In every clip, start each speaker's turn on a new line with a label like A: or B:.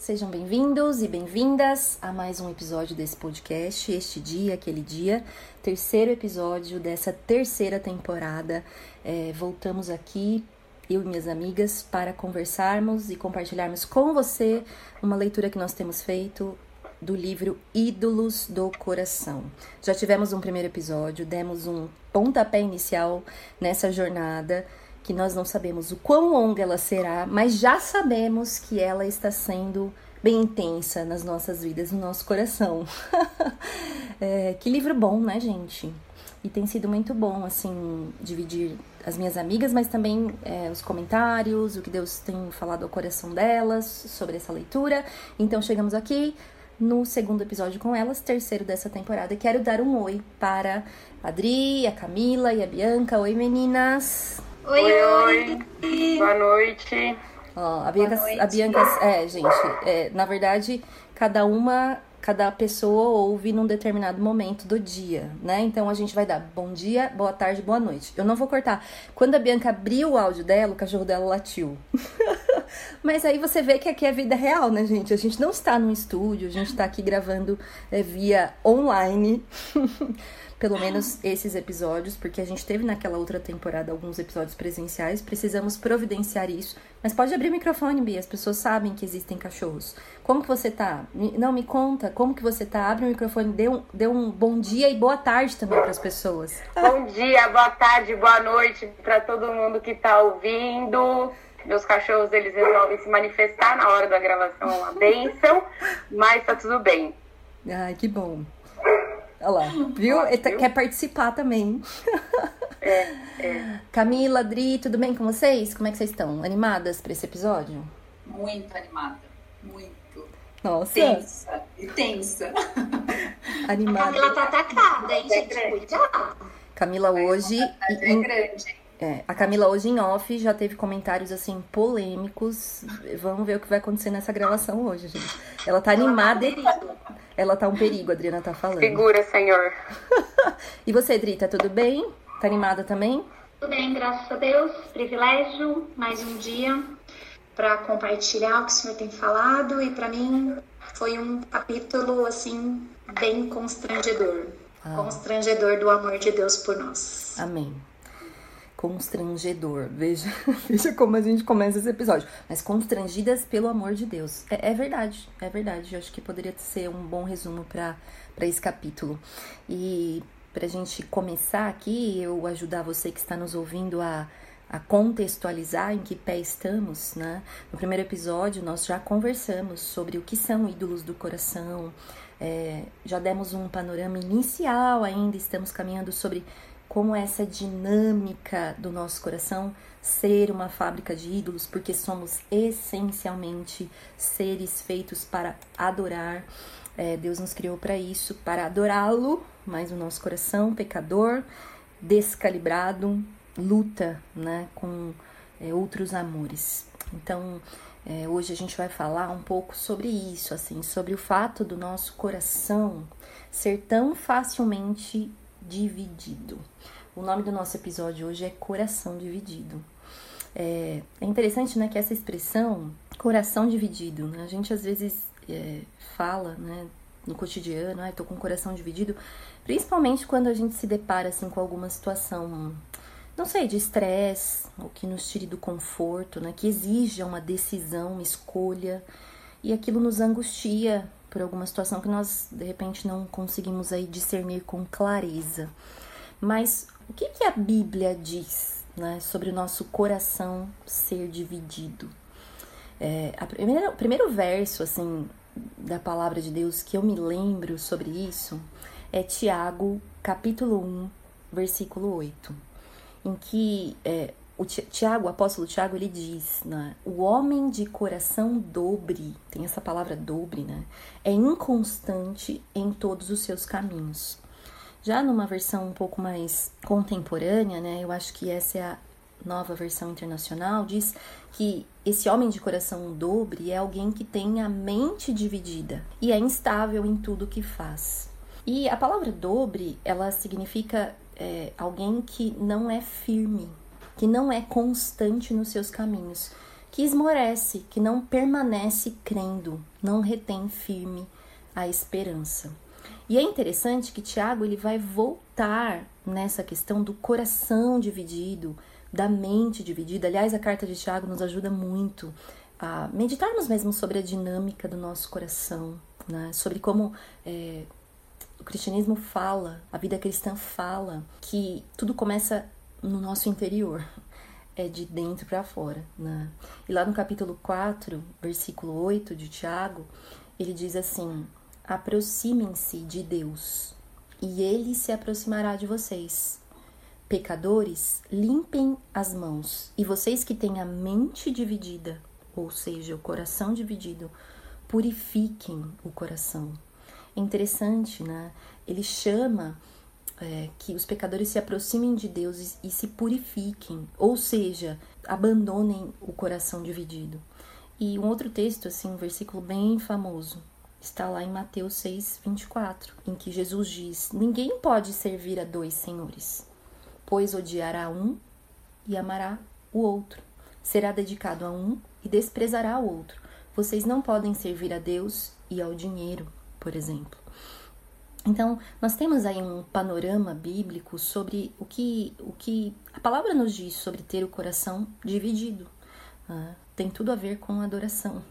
A: Sejam bem-vindos e bem-vindas a mais um episódio desse podcast, este dia, aquele dia, terceiro episódio dessa terceira temporada. É, voltamos aqui eu e minhas amigas para conversarmos e compartilharmos com você uma leitura que nós temos feito do livro Ídolos do Coração. Já tivemos um primeiro episódio, demos um pontapé inicial nessa jornada que nós não sabemos o quão longa ela será, mas já sabemos que ela está sendo bem intensa nas nossas vidas, no nosso coração. é, que livro bom, né, gente? E tem sido muito bom, assim, dividir as minhas amigas, mas também é, os comentários, o que Deus tem falado ao coração delas sobre essa leitura. Então, chegamos aqui no segundo episódio com elas, terceiro dessa temporada. Quero dar um oi para a Adri, a Camila e a Bianca. Oi, meninas!
B: Oi, oi! oi. Boa noite!
A: Ó, a Bianca, a Bianca, é, gente, é, na verdade, cada uma cada pessoa ouve num determinado momento do dia, né? Então a gente vai dar bom dia, boa tarde, boa noite. Eu não vou cortar. Quando a Bianca abriu o áudio dela, o cachorro dela latiu. Mas aí você vê que aqui é vida real, né, gente? A gente não está num estúdio, a gente está aqui gravando é, via online. pelo menos esses episódios, porque a gente teve naquela outra temporada alguns episódios presenciais, precisamos providenciar isso. Mas pode abrir o microfone, Bia, as pessoas sabem que existem cachorros. Como que você tá? Não, me conta, como que você tá? Abre o microfone, dê um, dê um bom dia e boa tarde também para as pessoas.
B: Bom dia, boa tarde, boa noite para todo mundo que tá ouvindo. Meus cachorros, eles resolvem se manifestar na hora da gravação, é uma benção, mas tá tudo bem.
A: Ai, que bom. Olha lá, viu? Ele tá, quer participar também.
B: É, é.
A: Camila, Adri, tudo bem com vocês? Como é que vocês estão? Animadas para esse episódio?
C: Muito animada, muito.
A: Nossa.
C: Tensa e tensa.
A: Animada.
D: A Camila tá atacada, hein, gente? Cuidado.
A: Camila hoje.
C: É grande.
A: É, a Camila hoje em off já teve comentários assim polêmicos. Vamos ver o que vai acontecer nessa gravação hoje, gente. Ela tá animada. Ela tá um perigo, a Adriana tá falando.
B: Segura, senhor.
A: e você, Dri, tá tudo bem? Tá animada também?
D: Tudo bem, graças a Deus. Privilégio, mais um dia para compartilhar o que o senhor tem falado e para mim foi um capítulo assim bem constrangedor. Ah. Constrangedor do amor de Deus por nós.
A: Amém constrangedor. Veja, veja como a gente começa esse episódio. Mas constrangidas pelo amor de Deus. É, é verdade, é verdade. Eu acho que poderia ser um bom resumo para esse capítulo. E para a gente começar aqui, eu ajudar você que está nos ouvindo a, a contextualizar em que pé estamos, né? No primeiro episódio, nós já conversamos sobre o que são ídolos do coração. É, já demos um panorama inicial ainda, estamos caminhando sobre como essa dinâmica do nosso coração ser uma fábrica de ídolos, porque somos essencialmente seres feitos para adorar. É, Deus nos criou para isso, para adorá-lo, mas o nosso coração pecador, descalibrado, luta né, com é, outros amores. Então, é, hoje a gente vai falar um pouco sobre isso, assim, sobre o fato do nosso coração ser tão facilmente dividido. O nome do nosso episódio hoje é Coração Dividido. É, é interessante, né, que essa expressão, coração dividido, né, a gente às vezes é, fala, né, no cotidiano, ah, tô com o coração dividido, principalmente quando a gente se depara, assim, com alguma situação, não sei, de estresse, ou que nos tire do conforto, né, que exija uma decisão, uma escolha, e aquilo nos angustia, por alguma situação que nós de repente não conseguimos aí discernir com clareza. Mas o que, que a Bíblia diz né, sobre o nosso coração ser dividido? É, primeira, o primeiro verso assim da palavra de Deus que eu me lembro sobre isso é Tiago, capítulo 1, versículo 8, em que é, o Tiago, o apóstolo Tiago, ele diz, né? O homem de coração dobre, tem essa palavra dobre, né? É inconstante em todos os seus caminhos. Já numa versão um pouco mais contemporânea, né? Eu acho que essa é a nova versão internacional, diz que esse homem de coração dobre é alguém que tem a mente dividida e é instável em tudo que faz. E a palavra dobre, ela significa é, alguém que não é firme, que não é constante nos seus caminhos, que esmorece, que não permanece crendo, não retém firme a esperança. E é interessante que Tiago ele vai voltar nessa questão do coração dividido, da mente dividida. Aliás, a carta de Tiago nos ajuda muito a meditarmos mesmo sobre a dinâmica do nosso coração, né? sobre como é, o cristianismo fala, a vida cristã fala, que tudo começa no nosso interior, é de dentro para fora. Né? E lá no capítulo 4, versículo 8 de Tiago, ele diz assim: aproximem-se de Deus, e ele se aproximará de vocês. Pecadores, limpem as mãos, e vocês que têm a mente dividida, ou seja, o coração dividido, purifiquem o coração. É interessante, né? Ele chama é, que os pecadores se aproximem de Deus e, e se purifiquem, ou seja, abandonem o coração dividido. E um outro texto, assim, um versículo bem famoso, está lá em Mateus 6, 24, em que Jesus diz: Ninguém pode servir a dois senhores, pois odiará um e amará o outro, será dedicado a um e desprezará o outro. Vocês não podem servir a Deus e ao dinheiro, por exemplo. Então, nós temos aí um panorama bíblico sobre o que, o que a palavra nos diz sobre ter o coração dividido. Uh, tem tudo a ver com adoração.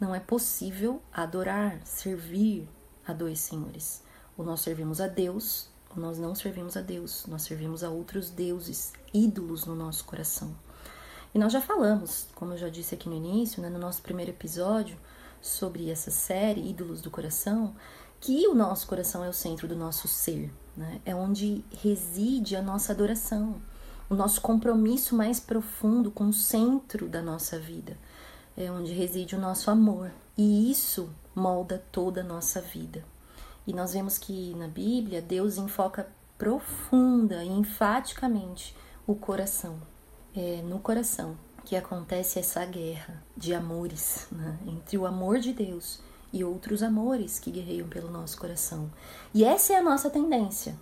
A: Não é possível adorar, servir a dois senhores. Ou nós servimos a Deus, ou nós não servimos a Deus. Nós servimos a outros deuses, ídolos no nosso coração. E nós já falamos, como eu já disse aqui no início, né, no nosso primeiro episódio, sobre essa série, Ídolos do Coração, que o nosso coração é o centro do nosso ser, né? é onde reside a nossa adoração, o nosso compromisso mais profundo com o centro da nossa vida, é onde reside o nosso amor, e isso molda toda a nossa vida. E nós vemos que na Bíblia Deus enfoca profunda e enfaticamente o coração, é no coração que acontece essa guerra de amores né? entre o amor de Deus e outros amores que guerreiam pelo nosso coração. E essa é a nossa tendência.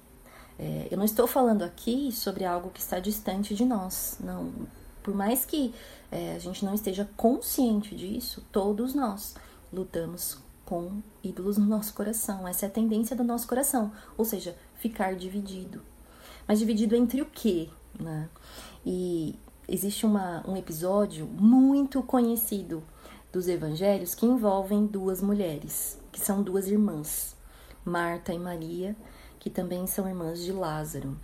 A: É, eu não estou falando aqui sobre algo que está distante de nós, não. Por mais que é, a gente não esteja consciente disso, todos nós lutamos com ídolos no nosso coração. Essa é a tendência do nosso coração, ou seja, ficar dividido. Mas dividido entre o quê? Né? E existe uma, um episódio muito conhecido dos evangelhos que envolvem duas mulheres, que são duas irmãs, Marta e Maria, que também são irmãs de Lázaro.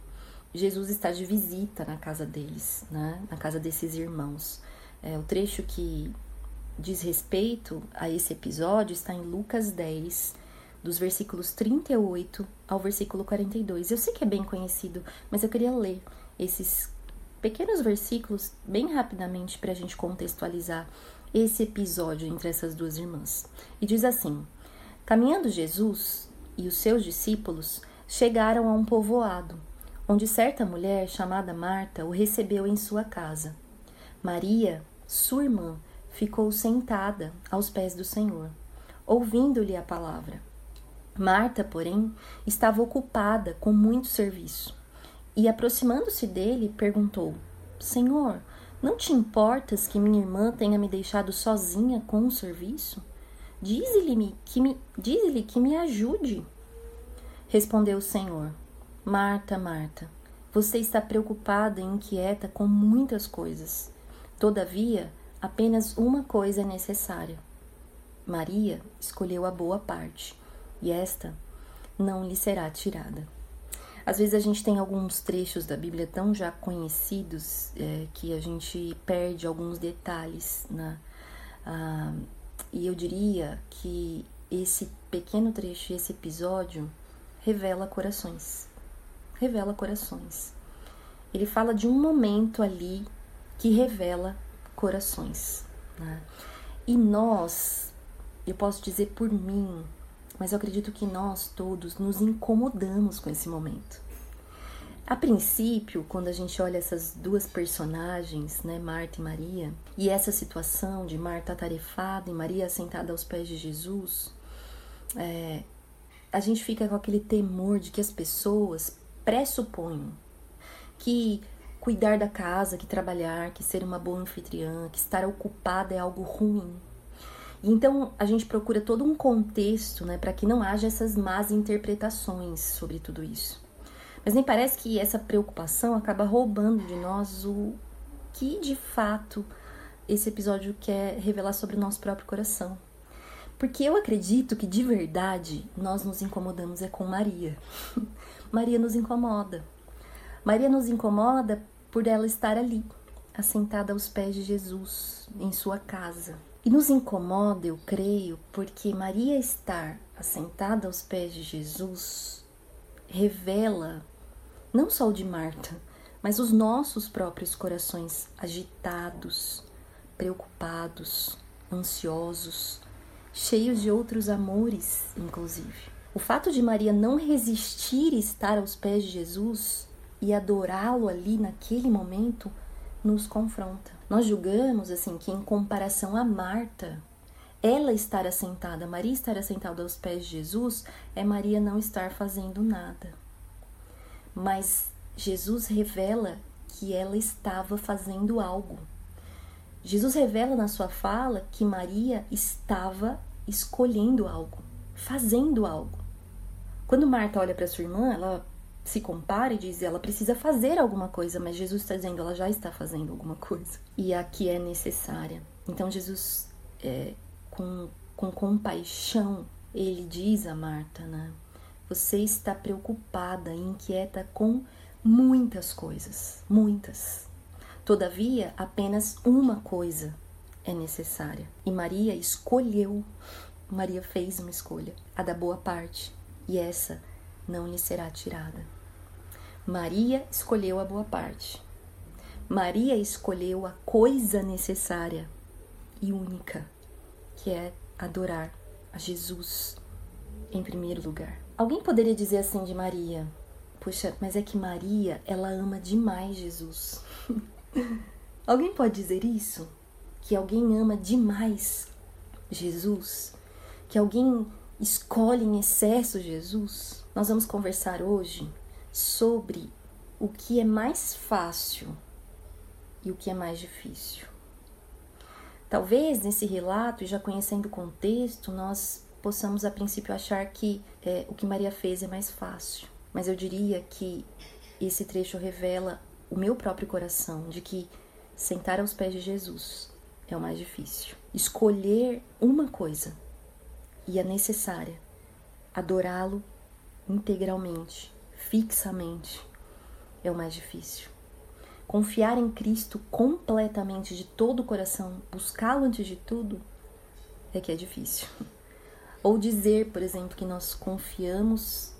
A: Jesus está de visita na casa deles, né? na casa desses irmãos. É, o trecho que diz respeito a esse episódio está em Lucas 10, dos versículos 38 ao versículo 42. Eu sei que é bem conhecido, mas eu queria ler esses pequenos versículos bem rapidamente para a gente contextualizar esse episódio entre essas duas irmãs. E diz assim: Caminhando Jesus e os seus discípulos chegaram a um povoado, onde certa mulher chamada Marta o recebeu em sua casa. Maria, sua irmã, ficou sentada aos pés do Senhor, ouvindo-lhe a palavra. Marta, porém, estava ocupada com muito serviço e, aproximando-se dele, perguntou: Senhor, não te importas que minha irmã tenha me deixado sozinha com o serviço? Dize-lhe que me, diz-lhe que me ajude. Respondeu o Senhor: Marta, Marta, você está preocupada e inquieta com muitas coisas. Todavia, apenas uma coisa é necessária. Maria escolheu a boa parte, e esta não lhe será tirada. Às vezes a gente tem alguns trechos da Bíblia tão já conhecidos é, que a gente perde alguns detalhes, né? Ah, e eu diria que esse pequeno trecho, esse episódio, revela corações. Revela corações. Ele fala de um momento ali que revela corações. Né? E nós, eu posso dizer por mim, mas eu acredito que nós todos nos incomodamos com esse momento. A princípio, quando a gente olha essas duas personagens, né, Marta e Maria, e essa situação de Marta atarefada e Maria sentada aos pés de Jesus, é, a gente fica com aquele temor de que as pessoas pressupõem que cuidar da casa, que trabalhar, que ser uma boa anfitriã, que estar ocupada é algo ruim. Então a gente procura todo um contexto né, para que não haja essas más interpretações sobre tudo isso. Mas nem parece que essa preocupação acaba roubando de nós o que de fato esse episódio quer revelar sobre o nosso próprio coração. Porque eu acredito que de verdade nós nos incomodamos é com Maria. Maria nos incomoda. Maria nos incomoda por ela estar ali, assentada aos pés de Jesus, em sua casa. E nos incomoda, eu creio, porque Maria estar assentada aos pés de Jesus revela não só o de Marta, mas os nossos próprios corações agitados, preocupados, ansiosos, cheios de outros amores, inclusive. O fato de Maria não resistir estar aos pés de Jesus e adorá-lo ali naquele momento nos confronta. Nós julgamos assim que em comparação a Marta, ela estar assentada, Maria estar assentada aos pés de Jesus, é Maria não estar fazendo nada mas Jesus revela que ela estava fazendo algo. Jesus revela na sua fala que Maria estava escolhendo algo, fazendo algo. Quando Marta olha para sua irmã, ela se compara e diz ela precisa fazer alguma coisa, mas Jesus está dizendo ela já está fazendo alguma coisa e a que é necessária. Então Jesus, é, com, com compaixão, ele diz a Marta, né? Você está preocupada e inquieta com muitas coisas, muitas. Todavia, apenas uma coisa é necessária. E Maria escolheu, Maria fez uma escolha, a da boa parte, e essa não lhe será tirada. Maria escolheu a boa parte. Maria escolheu a coisa necessária e única, que é adorar a Jesus em primeiro lugar. Alguém poderia dizer assim de Maria: Puxa, mas é que Maria, ela ama demais Jesus. alguém pode dizer isso? Que alguém ama demais Jesus? Que alguém escolhe em excesso Jesus? Nós vamos conversar hoje sobre o que é mais fácil e o que é mais difícil. Talvez nesse relato, e já conhecendo o contexto, nós possamos a princípio achar que é, o que Maria fez é mais fácil. Mas eu diria que esse trecho revela o meu próprio coração de que sentar aos pés de Jesus é o mais difícil. Escolher uma coisa e a necessária, adorá-lo integralmente, fixamente, é o mais difícil. Confiar em Cristo completamente de todo o coração, buscá-lo antes de tudo, é que é difícil. Ou dizer, por exemplo, que nós confiamos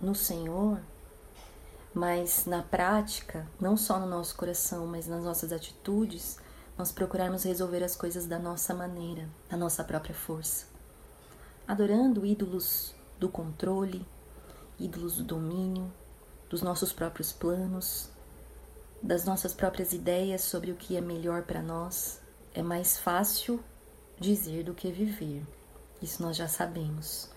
A: no Senhor, mas na prática, não só no nosso coração, mas nas nossas atitudes, nós procurarmos resolver as coisas da nossa maneira, da nossa própria força. Adorando ídolos do controle, ídolos do domínio, dos nossos próprios planos, das nossas próprias ideias sobre o que é melhor para nós, é mais fácil dizer do que viver. Isso nós já sabemos.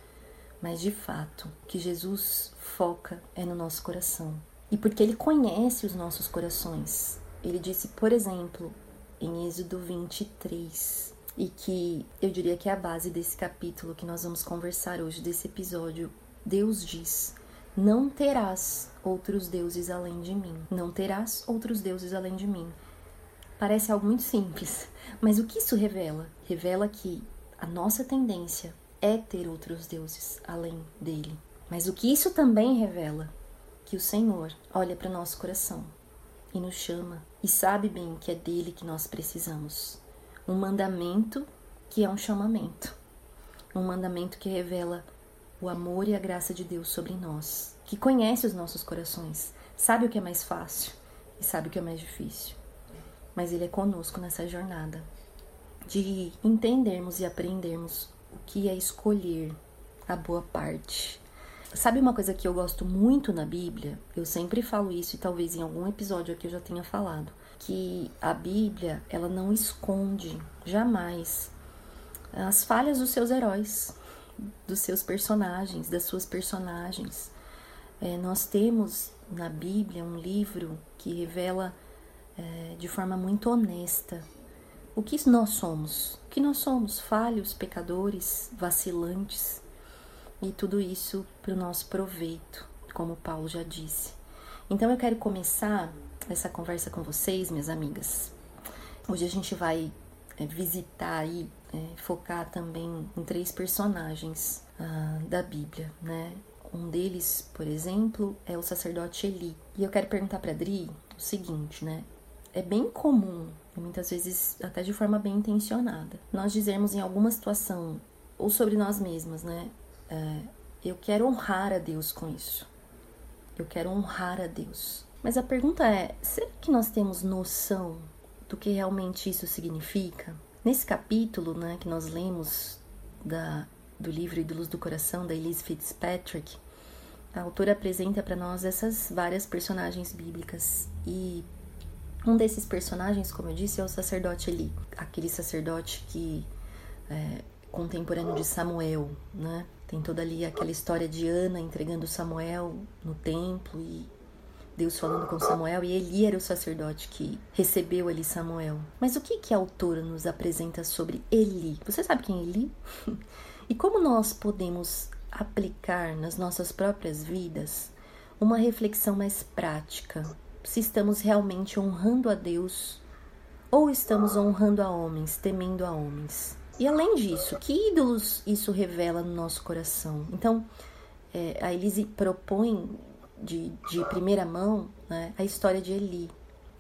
A: Mas de fato, o que Jesus foca é no nosso coração. E porque ele conhece os nossos corações. Ele disse, por exemplo, em Êxodo 23, e que eu diria que é a base desse capítulo que nós vamos conversar hoje, desse episódio. Deus diz: Não terás outros deuses além de mim. Não terás outros deuses além de mim. Parece algo muito simples, mas o que isso revela? Revela que a nossa tendência é ter outros deuses além dele. Mas o que isso também revela? Que o Senhor olha para nosso coração e nos chama e sabe bem que é dele que nós precisamos. Um mandamento que é um chamamento. Um mandamento que revela o amor e a graça de Deus sobre nós, que conhece os nossos corações, sabe o que é mais fácil e sabe o que é mais difícil. mas Ele é conosco nessa jornada de entendermos e aprendermos o que é escolher a boa parte. Sabe uma coisa que eu gosto muito na Bíblia? Eu sempre falo isso e talvez em algum episódio aqui eu já tenha falado, que a Bíblia, ela não esconde jamais as falhas dos seus heróis, dos seus personagens, das suas personagens. É, nós temos na Bíblia um livro que revela é, de forma muito honesta o que nós somos. O que nós somos? Falhos, pecadores, vacilantes. E tudo isso para o nosso proveito, como Paulo já disse. Então eu quero começar essa conversa com vocês, minhas amigas. Hoje a gente vai é, visitar e é, focar também em três personagens ah, da Bíblia, né? Um deles, por exemplo, é o sacerdote Eli. E eu quero perguntar para Adri o seguinte, né? É bem comum, muitas vezes até de forma bem intencionada, nós dizermos em alguma situação, ou sobre nós mesmas, né? É, eu quero honrar a Deus com isso. Eu quero honrar a Deus. Mas a pergunta é: será que nós temos noção do que realmente isso significa? Nesse capítulo, né, que nós lemos da, do livro Ídolos do Coração da Elise Fitzpatrick, a autora apresenta para nós essas várias personagens bíblicas e um desses personagens, como eu disse, é o sacerdote Eli, aquele sacerdote que é contemporâneo de Samuel, né? Tem toda ali aquela história de Ana entregando Samuel no templo e Deus falando com Samuel e Eli era o sacerdote que recebeu ali Samuel. Mas o que, que a autora nos apresenta sobre Eli? Você sabe quem é Eli? e como nós podemos aplicar nas nossas próprias vidas uma reflexão mais prática? Se estamos realmente honrando a Deus ou estamos honrando a homens, temendo a homens? E além disso, que ídolos isso revela no nosso coração? Então, é, a Elise propõe de, de primeira mão né, a história de Eli.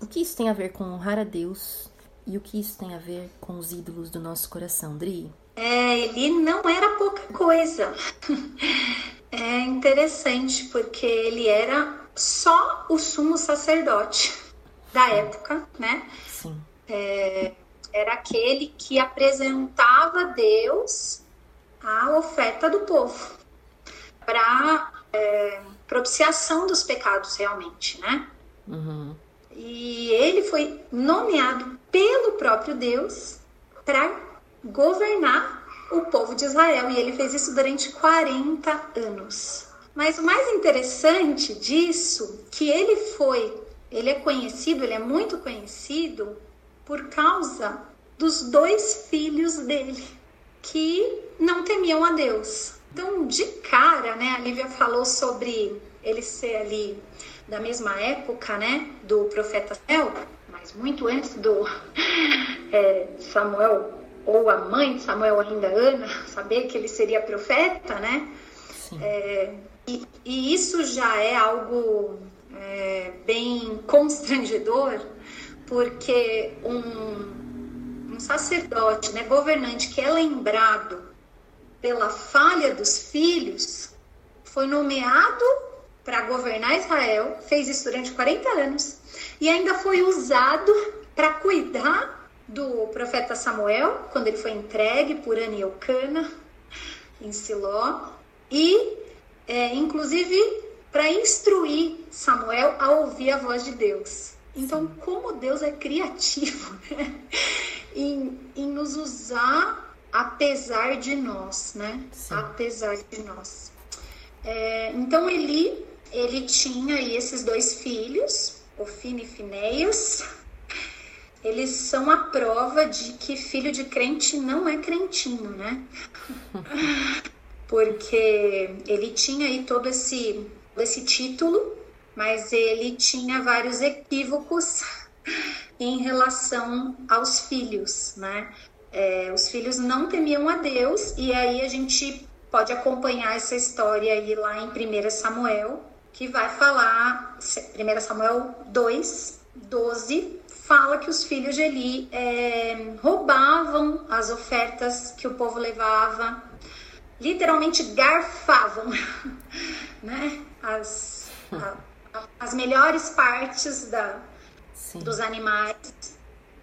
A: O que isso tem a ver com honrar a Deus e o que isso tem a ver com os ídolos do nosso coração, Dri?
D: É, Eli não era pouca coisa. É interessante porque ele era só o sumo sacerdote da época, né?
A: Sim.
D: É, era aquele que apresentava a Deus a oferta do povo para é, propiciação dos pecados realmente, né?
A: Uhum.
D: E ele foi nomeado pelo próprio Deus para governar o povo de Israel. E ele fez isso durante 40 anos. Mas o mais interessante disso, que ele foi, ele é conhecido, ele é muito conhecido por causa dos dois filhos dele, que não temiam a Deus. Então, de cara, né, a Lívia falou sobre ele ser ali da mesma época, né, do profeta Samuel, mas muito antes do é, Samuel, ou a mãe de Samuel ainda, Ana, saber que ele seria profeta, né? É, e, e, isso já é algo é, bem constrangedor, porque um, um sacerdote, né, governante, que é lembrado pela falha dos filhos, foi nomeado para governar Israel, fez isso durante 40 anos e ainda foi usado para cuidar do profeta Samuel, quando ele foi entregue por Ana e Eucana em Siló, e é, inclusive para instruir Samuel a ouvir a voz de Deus. Então, como Deus é criativo né? em, em nos usar apesar de nós, né? Sim. Apesar de nós. É, então Eli, ele tinha aí esses dois filhos, Ofine e Finéias. Eles são a prova de que filho de crente não é crentinho, né? Porque ele tinha aí todo esse, esse título, mas ele tinha vários equívocos em relação aos filhos, né? É, os filhos não temiam a Deus, e aí a gente pode acompanhar essa história aí lá em 1 Samuel, que vai falar, 1 Samuel 2, 12, fala que os filhos de Eli é, roubavam as ofertas que o povo levava, literalmente garfavam, né? As, a, as melhores partes da, dos animais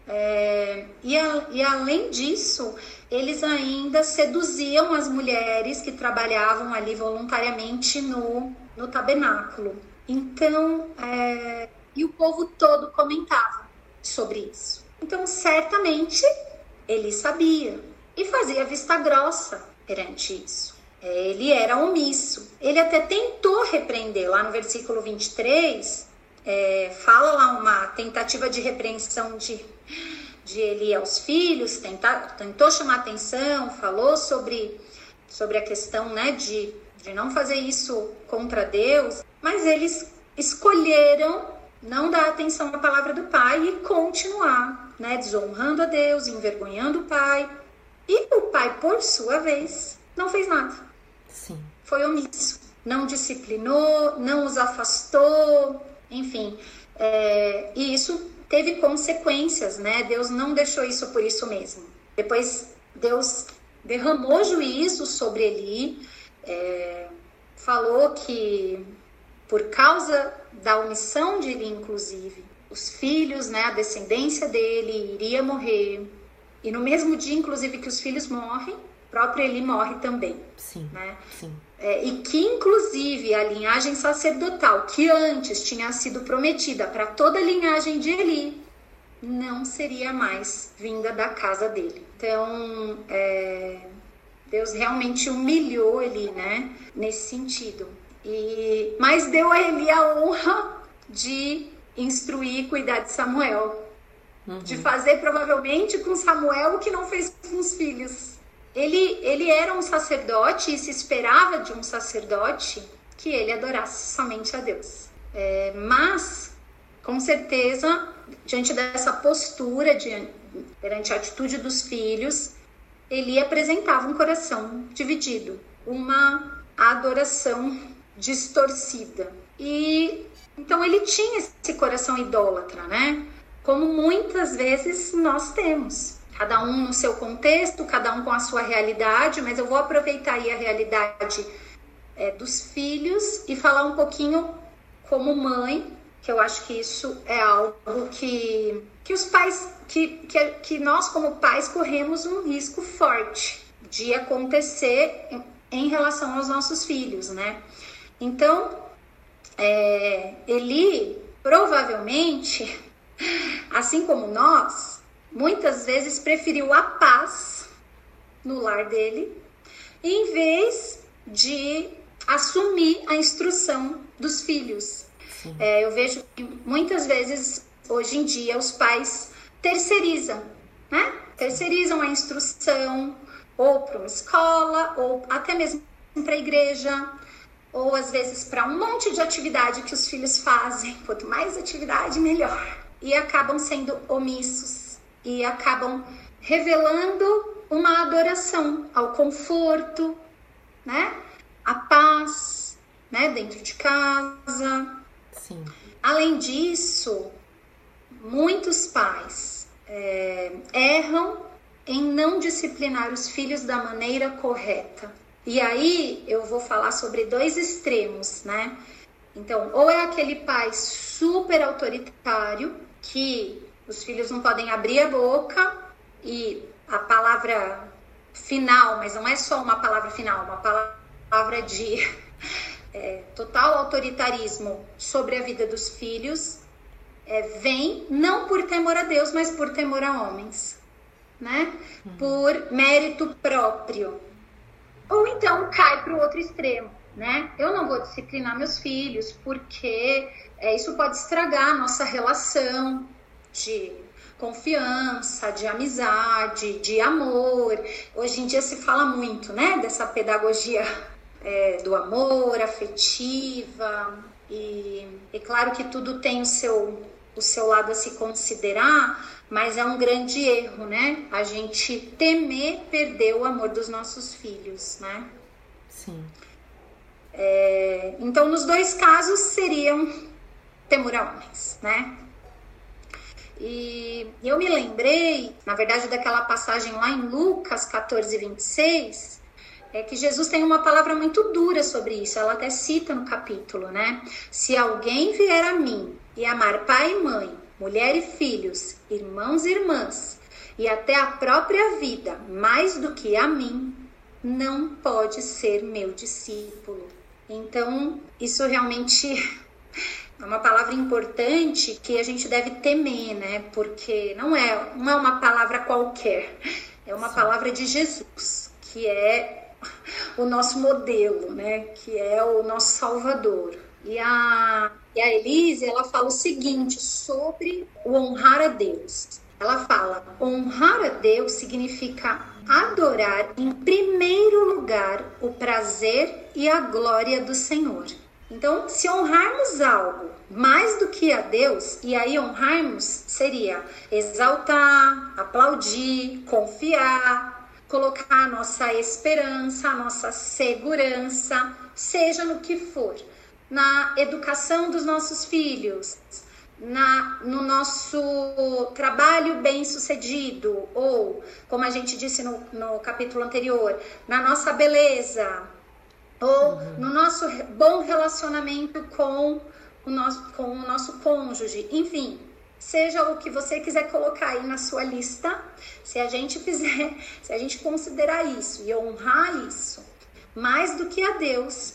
D: É, e, a, e além disso, eles ainda seduziam as mulheres que trabalhavam ali voluntariamente no, no tabernáculo. Então, é, e o povo todo comentava sobre isso. Então, certamente, ele sabia e fazia vista grossa perante isso. É, ele era omisso. Ele até tentou repreender, lá no versículo 23, é, fala lá uma tentativa de repreensão de, de Eli aos filhos, tentar, tentou chamar atenção, falou sobre, sobre a questão né, de, de não fazer isso contra Deus, mas eles escolheram não dar atenção à palavra do pai e continuar, né, desonrando a Deus, envergonhando o pai. E o pai, por sua vez, não fez nada.
A: Sim.
D: Foi omisso, não disciplinou, não os afastou, enfim. É, e isso teve consequências, né? Deus não deixou isso por isso mesmo. Depois Deus derramou juízo sobre Eli, é, falou que por causa da omissão de Eli, inclusive, os filhos, né, a descendência dele iria morrer. E no mesmo dia, inclusive, que os filhos morrem, próprio Eli morre também.
A: Sim.
D: Né?
A: Sim.
D: É, e que, inclusive, a linhagem sacerdotal, que antes tinha sido prometida para toda a linhagem de Eli, não seria mais vinda da casa dele. Então, é, Deus realmente humilhou Eli, né? Nesse sentido. E, mas deu a Eli a honra de instruir e cuidar de Samuel. Uhum. De fazer provavelmente com Samuel o que não fez com os filhos. Ele, ele era um sacerdote e se esperava de um sacerdote que ele adorasse somente a Deus. É, mas, com certeza, diante dessa postura, de, perante a atitude dos filhos, ele apresentava um coração dividido, uma adoração distorcida. E então ele tinha esse coração idólatra, né? Como muitas vezes nós temos. Cada um no seu contexto, cada um com a sua realidade, mas eu vou aproveitar aí a realidade é, dos filhos e falar um pouquinho como mãe, que eu acho que isso é algo que, que os pais, que, que, que nós como pais corremos um risco forte de acontecer em, em relação aos nossos filhos, né? Então, é, Eli provavelmente, assim como nós, muitas vezes preferiu a paz no lar dele, em vez de assumir a instrução dos filhos. É, eu vejo que muitas vezes, hoje em dia, os pais terceirizam, né? Terceirizam a instrução ou para uma escola, ou até mesmo para a igreja, ou às vezes para um monte de atividade que os filhos fazem. Quanto mais atividade, melhor. E acabam sendo omissos e acabam revelando uma adoração ao conforto, né? A paz, né, dentro de casa.
A: Sim.
D: Além disso, muitos pais é, erram em não disciplinar os filhos da maneira correta. E aí eu vou falar sobre dois extremos, né? Então, ou é aquele pai super autoritário que os filhos não podem abrir a boca e a palavra final, mas não é só uma palavra final, uma palavra de é, total autoritarismo sobre a vida dos filhos, é, vem não por temor a Deus, mas por temor a homens, né? Uhum. Por mérito próprio. Ou então cai para o outro extremo, né? Eu não vou disciplinar meus filhos porque é, isso pode estragar a nossa relação de confiança, de amizade, de amor. Hoje em dia se fala muito, né, dessa pedagogia é, do amor, afetiva. E é claro que tudo tem o seu, o seu lado a se considerar, mas é um grande erro, né? A gente temer perder o amor dos nossos filhos, né?
A: Sim.
D: É, então, nos dois casos seriam temor a homens, né? E eu me lembrei, na verdade, daquela passagem lá em Lucas 14, 26, é que Jesus tem uma palavra muito dura sobre isso. Ela até cita no capítulo, né? Se alguém vier a mim e amar pai e mãe, mulher e filhos, irmãos e irmãs, e até a própria vida, mais do que a mim, não pode ser meu discípulo. Então, isso realmente é uma palavra importante que a gente deve temer, né? Porque não é, não é uma palavra qualquer, é uma Sim. palavra de Jesus, que é o nosso modelo, né? Que é o nosso Salvador. E a, e a Elise, ela fala o seguinte sobre o honrar a Deus. Ela fala: honrar a Deus significa adorar em primeiro lugar o prazer e a glória do Senhor. Então, se honrarmos algo mais do que a Deus, e aí honrarmos seria exaltar, aplaudir, confiar, colocar a nossa esperança, a nossa segurança, seja no que for, na educação dos nossos filhos, na, no nosso trabalho bem sucedido, ou, como a gente disse no, no capítulo anterior, na nossa beleza, ou uhum. no nosso bom relacionamento com o, nosso, com o nosso cônjuge, enfim. Seja o que você quiser colocar aí na sua lista, se a gente fizer, se a gente considerar isso e honrar isso, mais do que a Deus,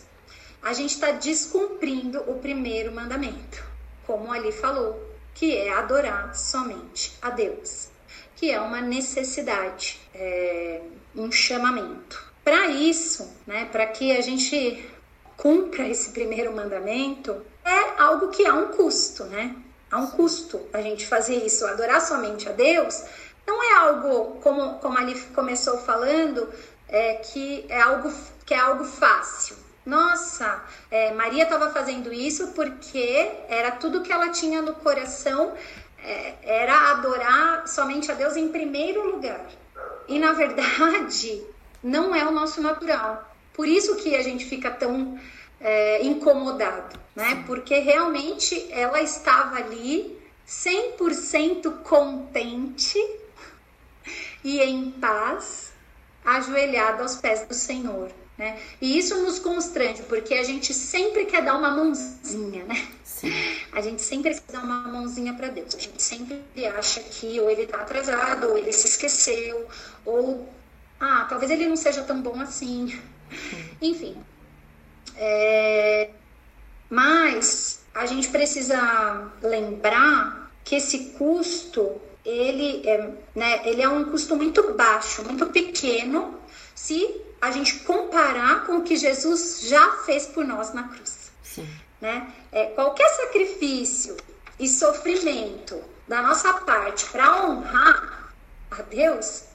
D: a gente está descumprindo o primeiro mandamento como ali falou, que é adorar somente a Deus, que é uma necessidade, é, um chamamento. Para isso, né, para que a gente cumpra esse primeiro mandamento, é algo que há um custo, né? Há um custo a gente fazer isso, adorar somente a Deus. Não é algo, como, como ali começou falando, é, que é algo que é algo fácil nossa, é, Maria estava fazendo isso porque era tudo que ela tinha no coração, é, era adorar somente a Deus em primeiro lugar. E na verdade, não é o nosso natural. Por isso que a gente fica tão é, incomodado, né? Porque realmente ela estava ali 100% contente e em paz, ajoelhada aos pés do Senhor. Né? E isso nos constrange, porque a gente sempre quer dar uma mãozinha, né? Sim. A gente sempre quer dar uma mãozinha para Deus. A gente sempre acha que ou ele está atrasado, ou ele se esqueceu, ou ah, talvez ele não seja tão bom assim. Enfim. É... Mas a gente precisa lembrar que esse custo ele é, né, ele é um custo muito baixo, muito pequeno, se a gente comparar com o que Jesus já fez por nós na cruz. Sim. Né? É, qualquer sacrifício e sofrimento da nossa parte para honrar a Deus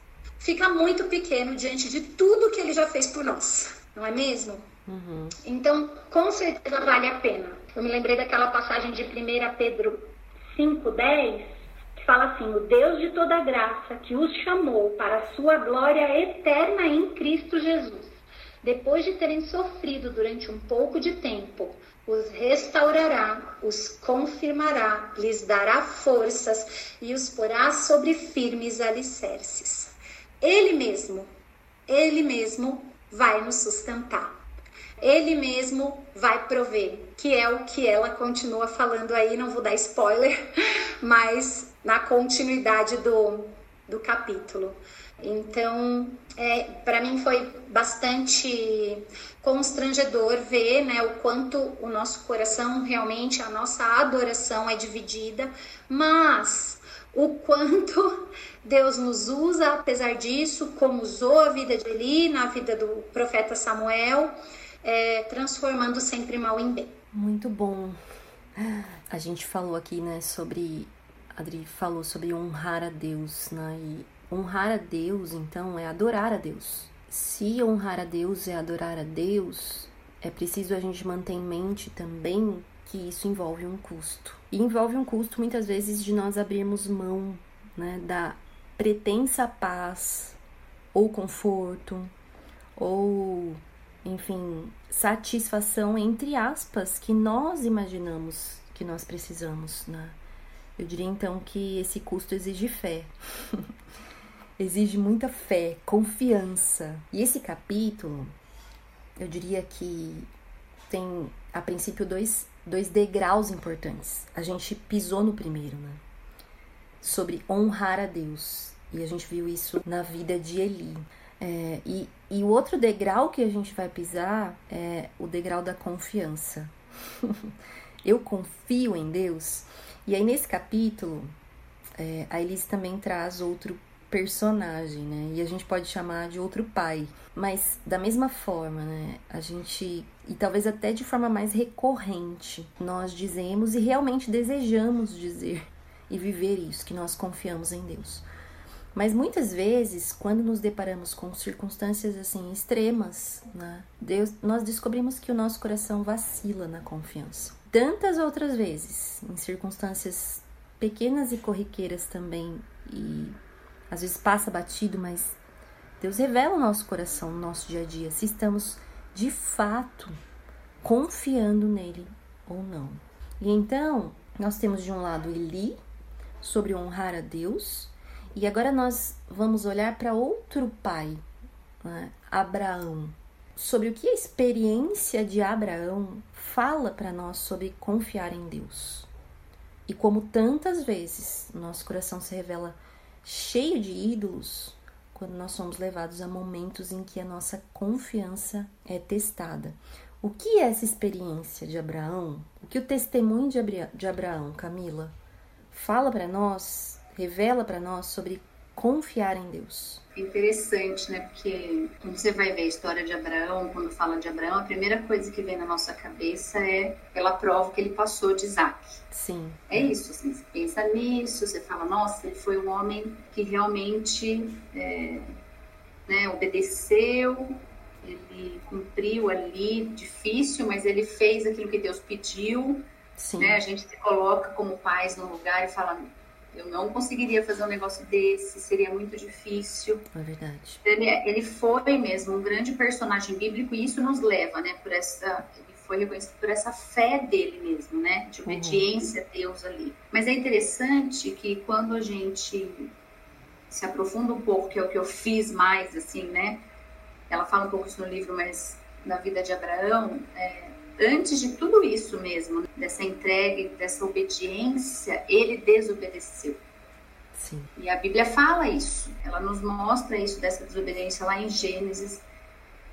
D: fica muito pequeno diante de tudo que ele já fez por nós, não é mesmo? Uhum. Então, com certeza vale a pena. Eu me lembrei daquela passagem de 1 Pedro 5,10 fala assim: o Deus de toda graça que os chamou para a sua glória eterna em Cristo Jesus, depois de terem sofrido durante um pouco de tempo, os restaurará, os confirmará, lhes dará forças e os porá sobre firmes alicerces. Ele mesmo, ele mesmo vai nos sustentar. Ele mesmo vai prover, que é o que ela continua falando aí, não vou dar spoiler, mas na continuidade do, do capítulo. Então, é, para mim foi bastante constrangedor ver né, o quanto o nosso coração, realmente, a nossa adoração é dividida, mas o quanto Deus nos usa, apesar disso, como usou a vida de Eli, na vida do profeta Samuel, é, transformando sempre mal em bem.
A: Muito bom. A gente falou aqui né, sobre Adri falou sobre honrar a Deus, né? E honrar a Deus, então, é adorar a Deus. Se honrar a Deus é adorar a Deus, é preciso a gente manter em mente também que isso envolve um custo. E envolve um custo, muitas vezes, de nós abrirmos mão né, da pretensa paz ou conforto ou, enfim, satisfação, entre aspas, que nós imaginamos que nós precisamos, né? Eu diria então que esse custo exige fé. exige muita fé, confiança. E esse capítulo, eu diria que tem, a princípio, dois, dois degraus importantes. A gente pisou no primeiro, né? Sobre honrar a Deus. E a gente viu isso na vida de Eli. É, e, e o outro degrau que a gente vai pisar é o degrau da confiança. eu confio em Deus. E aí, nesse capítulo, é, a Elise também traz outro personagem, né? E a gente pode chamar de outro pai. Mas da mesma forma, né? A gente, e talvez até de forma mais recorrente, nós dizemos e realmente desejamos dizer e viver isso, que nós confiamos em Deus. Mas muitas vezes, quando nos deparamos com circunstâncias assim extremas, né, Deus, nós descobrimos que o nosso coração vacila na confiança. Tantas outras vezes, em circunstâncias pequenas e corriqueiras também, e às vezes passa batido, mas Deus revela o nosso coração no nosso dia a dia, se estamos de fato confiando nele ou não. E então, nós temos de um lado Eli, sobre honrar a Deus, e agora nós vamos olhar para outro pai, né? Abraão, sobre o que a experiência de Abraão fala para nós sobre confiar em Deus. E como tantas vezes nosso coração se revela cheio de ídolos quando nós somos levados a momentos em que a nossa confiança é testada. O que é essa experiência de Abraão? O que o testemunho de Abraão, Camila, fala para nós, revela para nós sobre confiar em Deus?
C: Interessante, né? Porque quando você vai ver a história de Abraão, quando fala de Abraão, a primeira coisa que vem na nossa cabeça é pela prova que ele passou de Isaac.
A: Sim.
C: É isso, assim, você pensa nisso, você fala, nossa, ele foi um homem que realmente é, né, obedeceu, ele cumpriu ali, difícil, mas ele fez aquilo que Deus pediu. Sim. Né? A gente se coloca como pais no lugar e fala, eu não conseguiria fazer um negócio desse, seria muito difícil.
A: É verdade.
C: Ele, ele foi mesmo um grande personagem bíblico e isso nos leva, né, por essa ele foi reconhecido por essa fé dele mesmo, né, de uhum. obediência uhum. a Deus ali. Mas é interessante que quando a gente se aprofunda um pouco, que é o que eu fiz mais, assim, né, ela fala um pouco isso no livro, mas na vida de Abraão, é, antes de tudo isso mesmo, dessa entrega, dessa obediência, ele desobedeceu.
A: Sim.
C: E a Bíblia fala isso, ela nos mostra isso, dessa desobediência lá em Gênesis,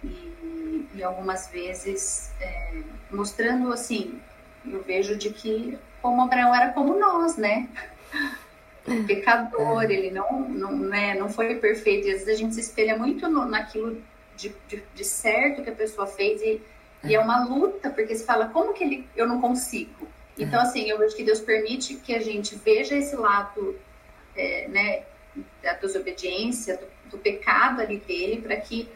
C: e, e algumas vezes é, mostrando assim, eu vejo de que como Abraão era como nós, né? pecador, é. ele não, não, né, não foi perfeito, e às vezes a gente se espelha muito no, naquilo de, de, de certo que a pessoa fez e e é uma luta, porque se fala, como que ele, eu não consigo? Então, é. assim, eu vejo que Deus permite que a gente veja esse lado, é, né, da desobediência, do, do, pecado ali dele, para que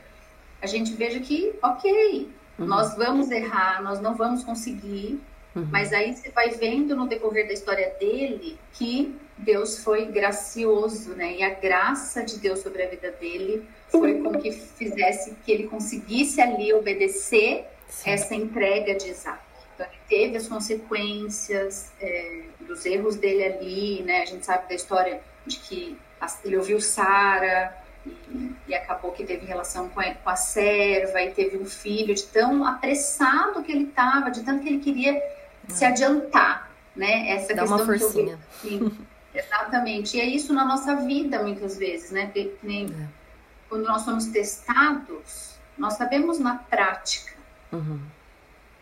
C: a gente veja que, ok, uhum. nós vamos errar, nós não vamos conseguir, uhum. mas aí você vai vendo no decorrer da história dele que Deus foi gracioso, né? E a graça de Deus sobre a vida dele foi como que fizesse que ele conseguisse ali obedecer Sim. essa entrega de Isaac. Então, ele teve as consequências é, dos erros dele ali, né? A gente sabe da história de que ele ouviu Sara e, e, acabou que teve relação com a, com a serva e teve um filho de tão apressado que ele estava, de tanto que ele queria se hum. adiantar, né?
A: Essa Dá questão uma forcinha.
C: que eu vi, exatamente. E é isso na nossa vida muitas vezes, né? Porque, nem, é. quando nós somos testados, nós sabemos na prática
A: Uhum.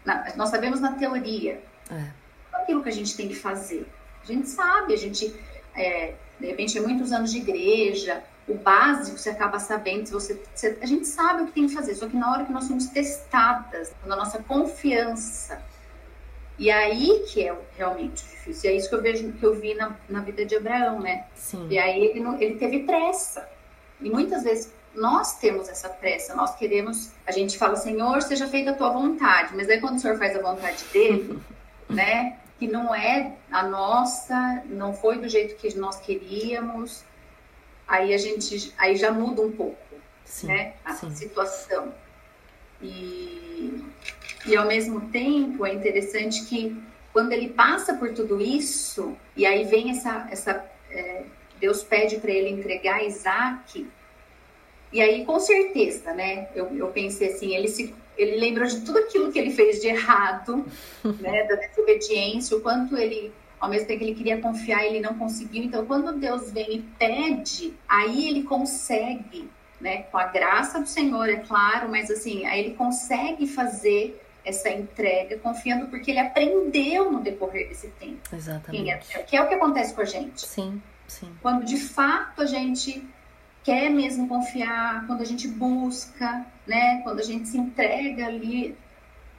C: Na, nós sabemos na teoria
A: é.
C: aquilo que a gente tem que fazer. A gente sabe, a gente, é, de repente, é muitos anos de igreja, o básico você acaba sabendo, você, você, a gente sabe o que tem que fazer, só que na hora que nós somos testadas, quando a nossa confiança, e aí que é realmente difícil, e é isso que eu vejo, que eu vi na, na vida de Abraão, né?
A: Sim.
C: E aí ele, ele teve pressa, e muitas vezes nós temos essa pressa, nós queremos, a gente fala, Senhor, seja feita a tua vontade, mas aí quando o Senhor faz a vontade dele, né, que não é a nossa, não foi do jeito que nós queríamos, aí a gente, aí já muda um pouco, sim, né, a sim. situação. E, e ao mesmo tempo é interessante que quando ele passa por tudo isso, e aí vem essa, essa é, Deus pede para ele entregar Isaac, e aí, com certeza, né? Eu, eu pensei assim, ele se ele lembrou de tudo aquilo que ele fez de errado, né, da desobediência, o quanto ele ao mesmo tempo que ele queria confiar, ele não conseguiu. Então, quando Deus vem e pede, aí ele consegue, né? Com a graça do Senhor, é claro, mas assim, aí ele consegue fazer essa entrega confiando porque ele aprendeu no decorrer desse tempo.
A: Exatamente.
C: Que é, que é o que acontece com a gente.
A: Sim, sim.
C: Quando de fato a gente quer mesmo confiar, quando a gente busca, né? Quando a gente se entrega ali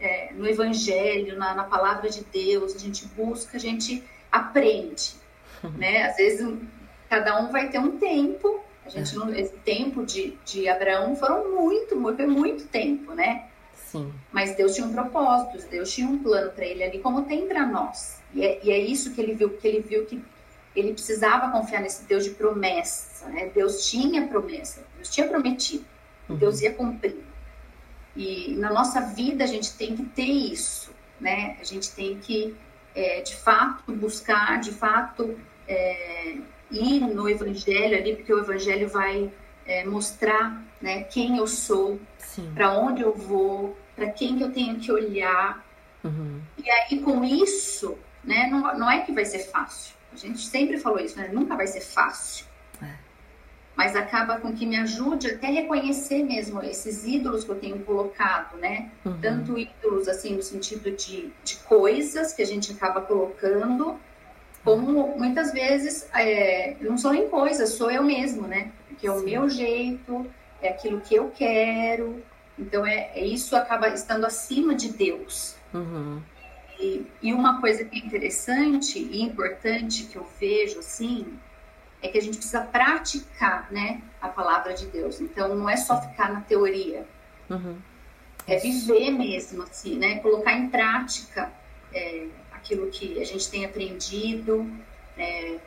C: é, no Evangelho, na, na, palavra de Deus, a gente busca, a gente aprende, né? Às vezes cada um vai ter um tempo. A gente não, esse tempo de, de Abraão foram muito, foi muito tempo, né?
A: Sim.
C: Mas Deus tinha um propósito, Deus tinha um plano para ele ali, como tem para nós. E é, e é, isso que ele viu, que ele viu que ele precisava confiar nesse Deus de promessa, né? Deus tinha promessa, Deus tinha prometido, uhum. Deus ia cumprir. E na nossa vida a gente tem que ter isso, né? A gente tem que, é, de fato, buscar, de fato, é, ir no Evangelho ali, porque o Evangelho vai é, mostrar né, quem eu sou, para onde eu vou, para quem que eu tenho que olhar.
A: Uhum.
C: E aí, com isso, né, não, não é que vai ser fácil. A gente sempre falou isso, né? Nunca vai ser fácil.
A: É.
C: Mas acaba com que me ajude até reconhecer mesmo esses ídolos que eu tenho colocado, né?
A: Uhum.
C: Tanto ídolos, assim, no sentido de, de coisas que a gente acaba colocando, como muitas vezes é, não são nem coisas, sou eu mesmo, né? Porque é o meu jeito, é aquilo que eu quero. Então, é, é isso acaba estando acima de Deus.
A: Uhum.
C: E, e, uma coisa que é interessante e importante que eu vejo, assim, é que a gente precisa praticar, né, a palavra de Deus. Então, não é só ficar na teoria.
A: Uhum.
C: É viver mesmo, assim, né? Colocar em prática é, aquilo que a gente tem aprendido, é,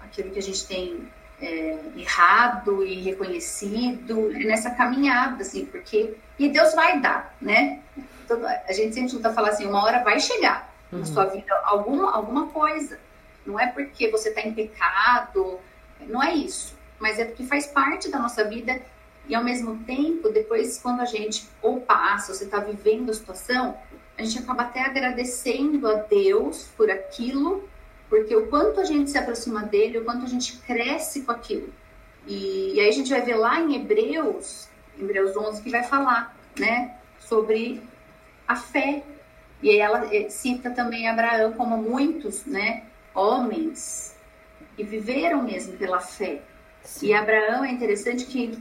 C: aquilo que a gente tem é, errado e reconhecido nessa caminhada, assim, porque e Deus vai dar, né? A gente sempre escuta falar assim, uma hora vai chegar uhum. na sua vida alguma alguma coisa. Não é porque você está em pecado, não é isso, mas é porque faz parte da nossa vida e ao mesmo tempo, depois quando a gente ou passa, você está vivendo a situação, a gente acaba até agradecendo a Deus por aquilo porque o quanto a gente se aproxima dele, o quanto a gente cresce com aquilo. E, e aí a gente vai ver lá em Hebreus, Hebreus 11, que vai falar, né, sobre a fé. E aí ela eh, cita também Abraão como muitos, né, homens que viveram mesmo pela fé. Sim. E Abraão é interessante que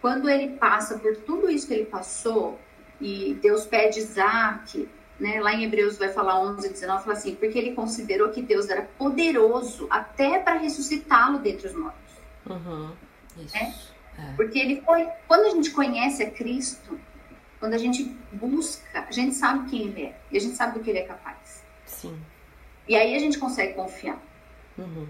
C: quando ele passa por tudo isso que ele passou, e Deus pede Isaac, né? Lá em Hebreus vai falar 11, 19, fala assim, porque ele considerou que Deus era poderoso até para ressuscitá-lo dentre os mortos.
A: Uhum. Isso.
C: Né? É. Porque ele foi, quando a gente conhece a Cristo, quando a gente busca, a gente sabe quem ele é e a gente sabe do que ele é capaz.
A: Sim.
C: E aí a gente consegue confiar.
A: Uhum.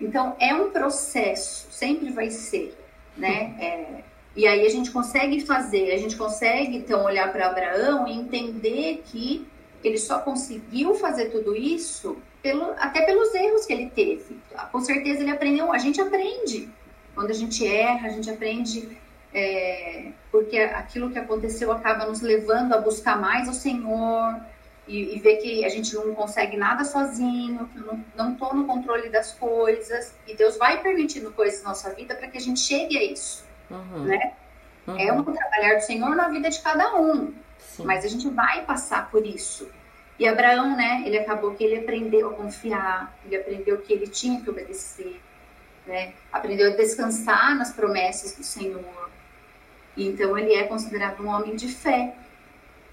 C: Então é um processo, sempre vai ser, né? É, e aí a gente consegue fazer, a gente consegue então olhar para Abraão e entender que ele só conseguiu fazer tudo isso pelo, até pelos erros que ele teve. Com certeza ele aprendeu, a gente aprende. Quando a gente erra, a gente aprende é, porque aquilo que aconteceu acaba nos levando a buscar mais o Senhor e, e ver que a gente não consegue nada sozinho, que não estou no controle das coisas. E Deus vai permitindo coisas na nossa vida para que a gente chegue a isso
A: uhum.
C: né?
A: Uhum.
C: É um trabalhar do Senhor na vida de cada um,
A: Sim.
C: mas a gente vai passar por isso. E Abraão, né? Ele acabou que ele aprendeu a confiar, ele aprendeu que ele tinha que obedecer, né? Aprendeu a descansar nas promessas do Senhor. E então ele é considerado um homem de fé.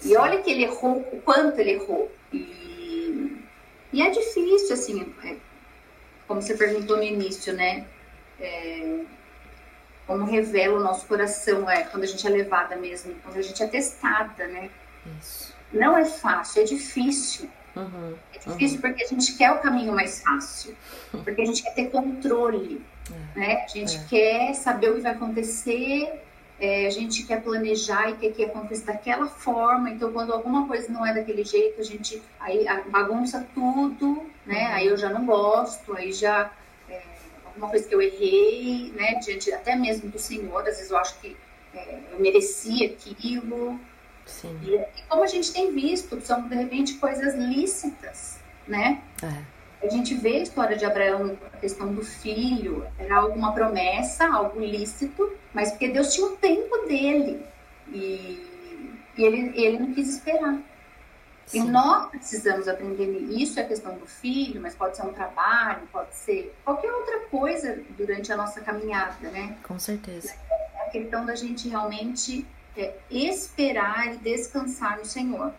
C: E olha que ele errou, o quanto ele errou. E, e é difícil, assim, é, como você perguntou no início, né? É, como revela o nosso coração, é quando a gente é levada mesmo, quando a gente é testada, né?
A: Isso.
C: Não é fácil, é difícil.
A: Uhum,
C: é difícil uhum. porque a gente quer o caminho mais fácil, porque a gente quer ter controle, é, né? A gente é. quer saber o que vai acontecer, é, a gente quer planejar e quer que aconteça daquela forma. Então, quando alguma coisa não é daquele jeito, a gente aí bagunça tudo, né? Uhum. Aí eu já não gosto, aí já uma coisa que eu errei, né, diante até mesmo do Senhor, às vezes eu acho que é, eu merecia aquilo.
A: Sim.
C: E, e, como a gente tem visto, são de repente coisas lícitas, né?
A: É.
C: a gente vê a história de Abraão, a questão do filho, era alguma promessa, algo lícito, mas porque Deus tinha o tempo dele. E, e ele, ele não quis esperar. Sim. E nós precisamos aprender isso, é a questão do filho, mas pode ser um trabalho, pode ser qualquer outra coisa durante a nossa caminhada, né?
A: Com certeza.
C: É a questão da gente realmente é, esperar e descansar no Senhor.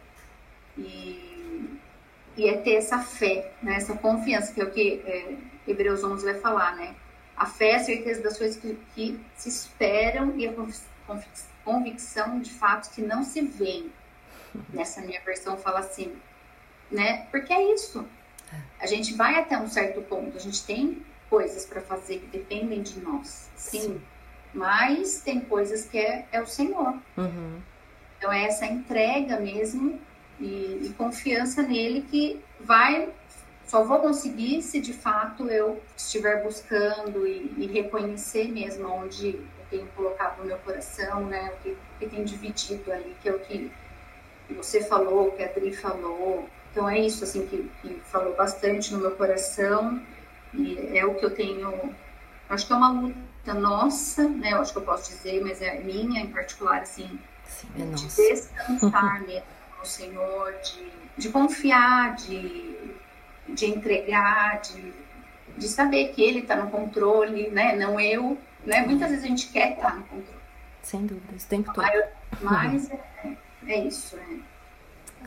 C: E, e é ter essa fé, né? essa confiança, que é o que é, Hebreus 11 vai falar, né? A fé é a certeza das coisas que, que se esperam e a convicção de fatos que não se veem. Nessa minha versão fala assim, né? Porque é isso. É. A gente vai até um certo ponto, a gente tem coisas para fazer que dependem de nós, sim. sim. Mas tem coisas que é, é o Senhor.
A: Uhum.
C: Então é essa entrega mesmo e, e, confiança nele que vai. Só vou conseguir se de fato eu estiver buscando e, e reconhecer mesmo onde eu tenho colocado no meu coração, né? O que, que tem dividido ali, que é o que que você falou, que a Adri falou. Então é isso assim que, que falou bastante no meu coração e é o que eu tenho. Acho que é uma luta nossa, né? Eu acho que eu posso dizer, mas é minha em particular, assim,
A: Sim, é
C: de descansar mesmo no Senhor, de, de confiar, de, de entregar, de, de saber que Ele está no controle, né? Não eu, né? Muitas vezes a gente quer estar tá no controle.
A: Sem dúvida, o tempo todo.
C: Mas, é, é isso, né?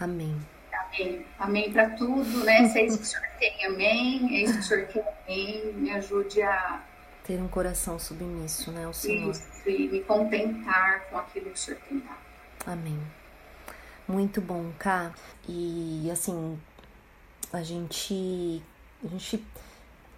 A: Amém.
C: Amém. Amém para tudo, né? Se é isso que o Senhor tem, amém. É isso que o Senhor quer, amém. Me ajude a
A: ter um coração submisso, né, ao Senhor.
C: Isso, e me contentar com aquilo que o Senhor tem dado.
A: Amém. Muito bom, Cá. E assim, a gente. A gente.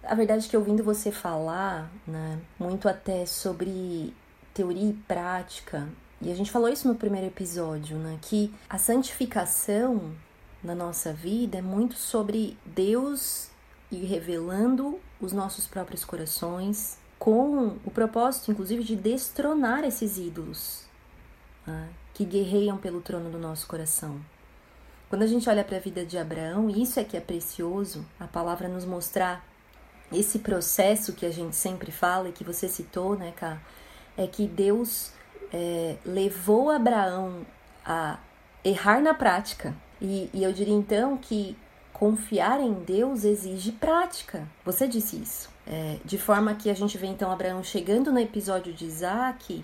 A: A verdade é que ouvindo você falar, né, muito até sobre teoria e prática, e a gente falou isso no primeiro episódio, né? Que a santificação na nossa vida é muito sobre Deus ir revelando os nossos próprios corações, com o propósito, inclusive, de destronar esses ídolos né? que guerreiam pelo trono do nosso coração. Quando a gente olha para a vida de Abraão, isso é que é precioso, a palavra nos mostrar esse processo que a gente sempre fala e que você citou, né, Cá? É que Deus é, levou Abraão a errar na prática. E, e eu diria então que confiar em Deus exige prática. Você disse isso. É, de forma que a gente vê então Abraão chegando no episódio de Isaac,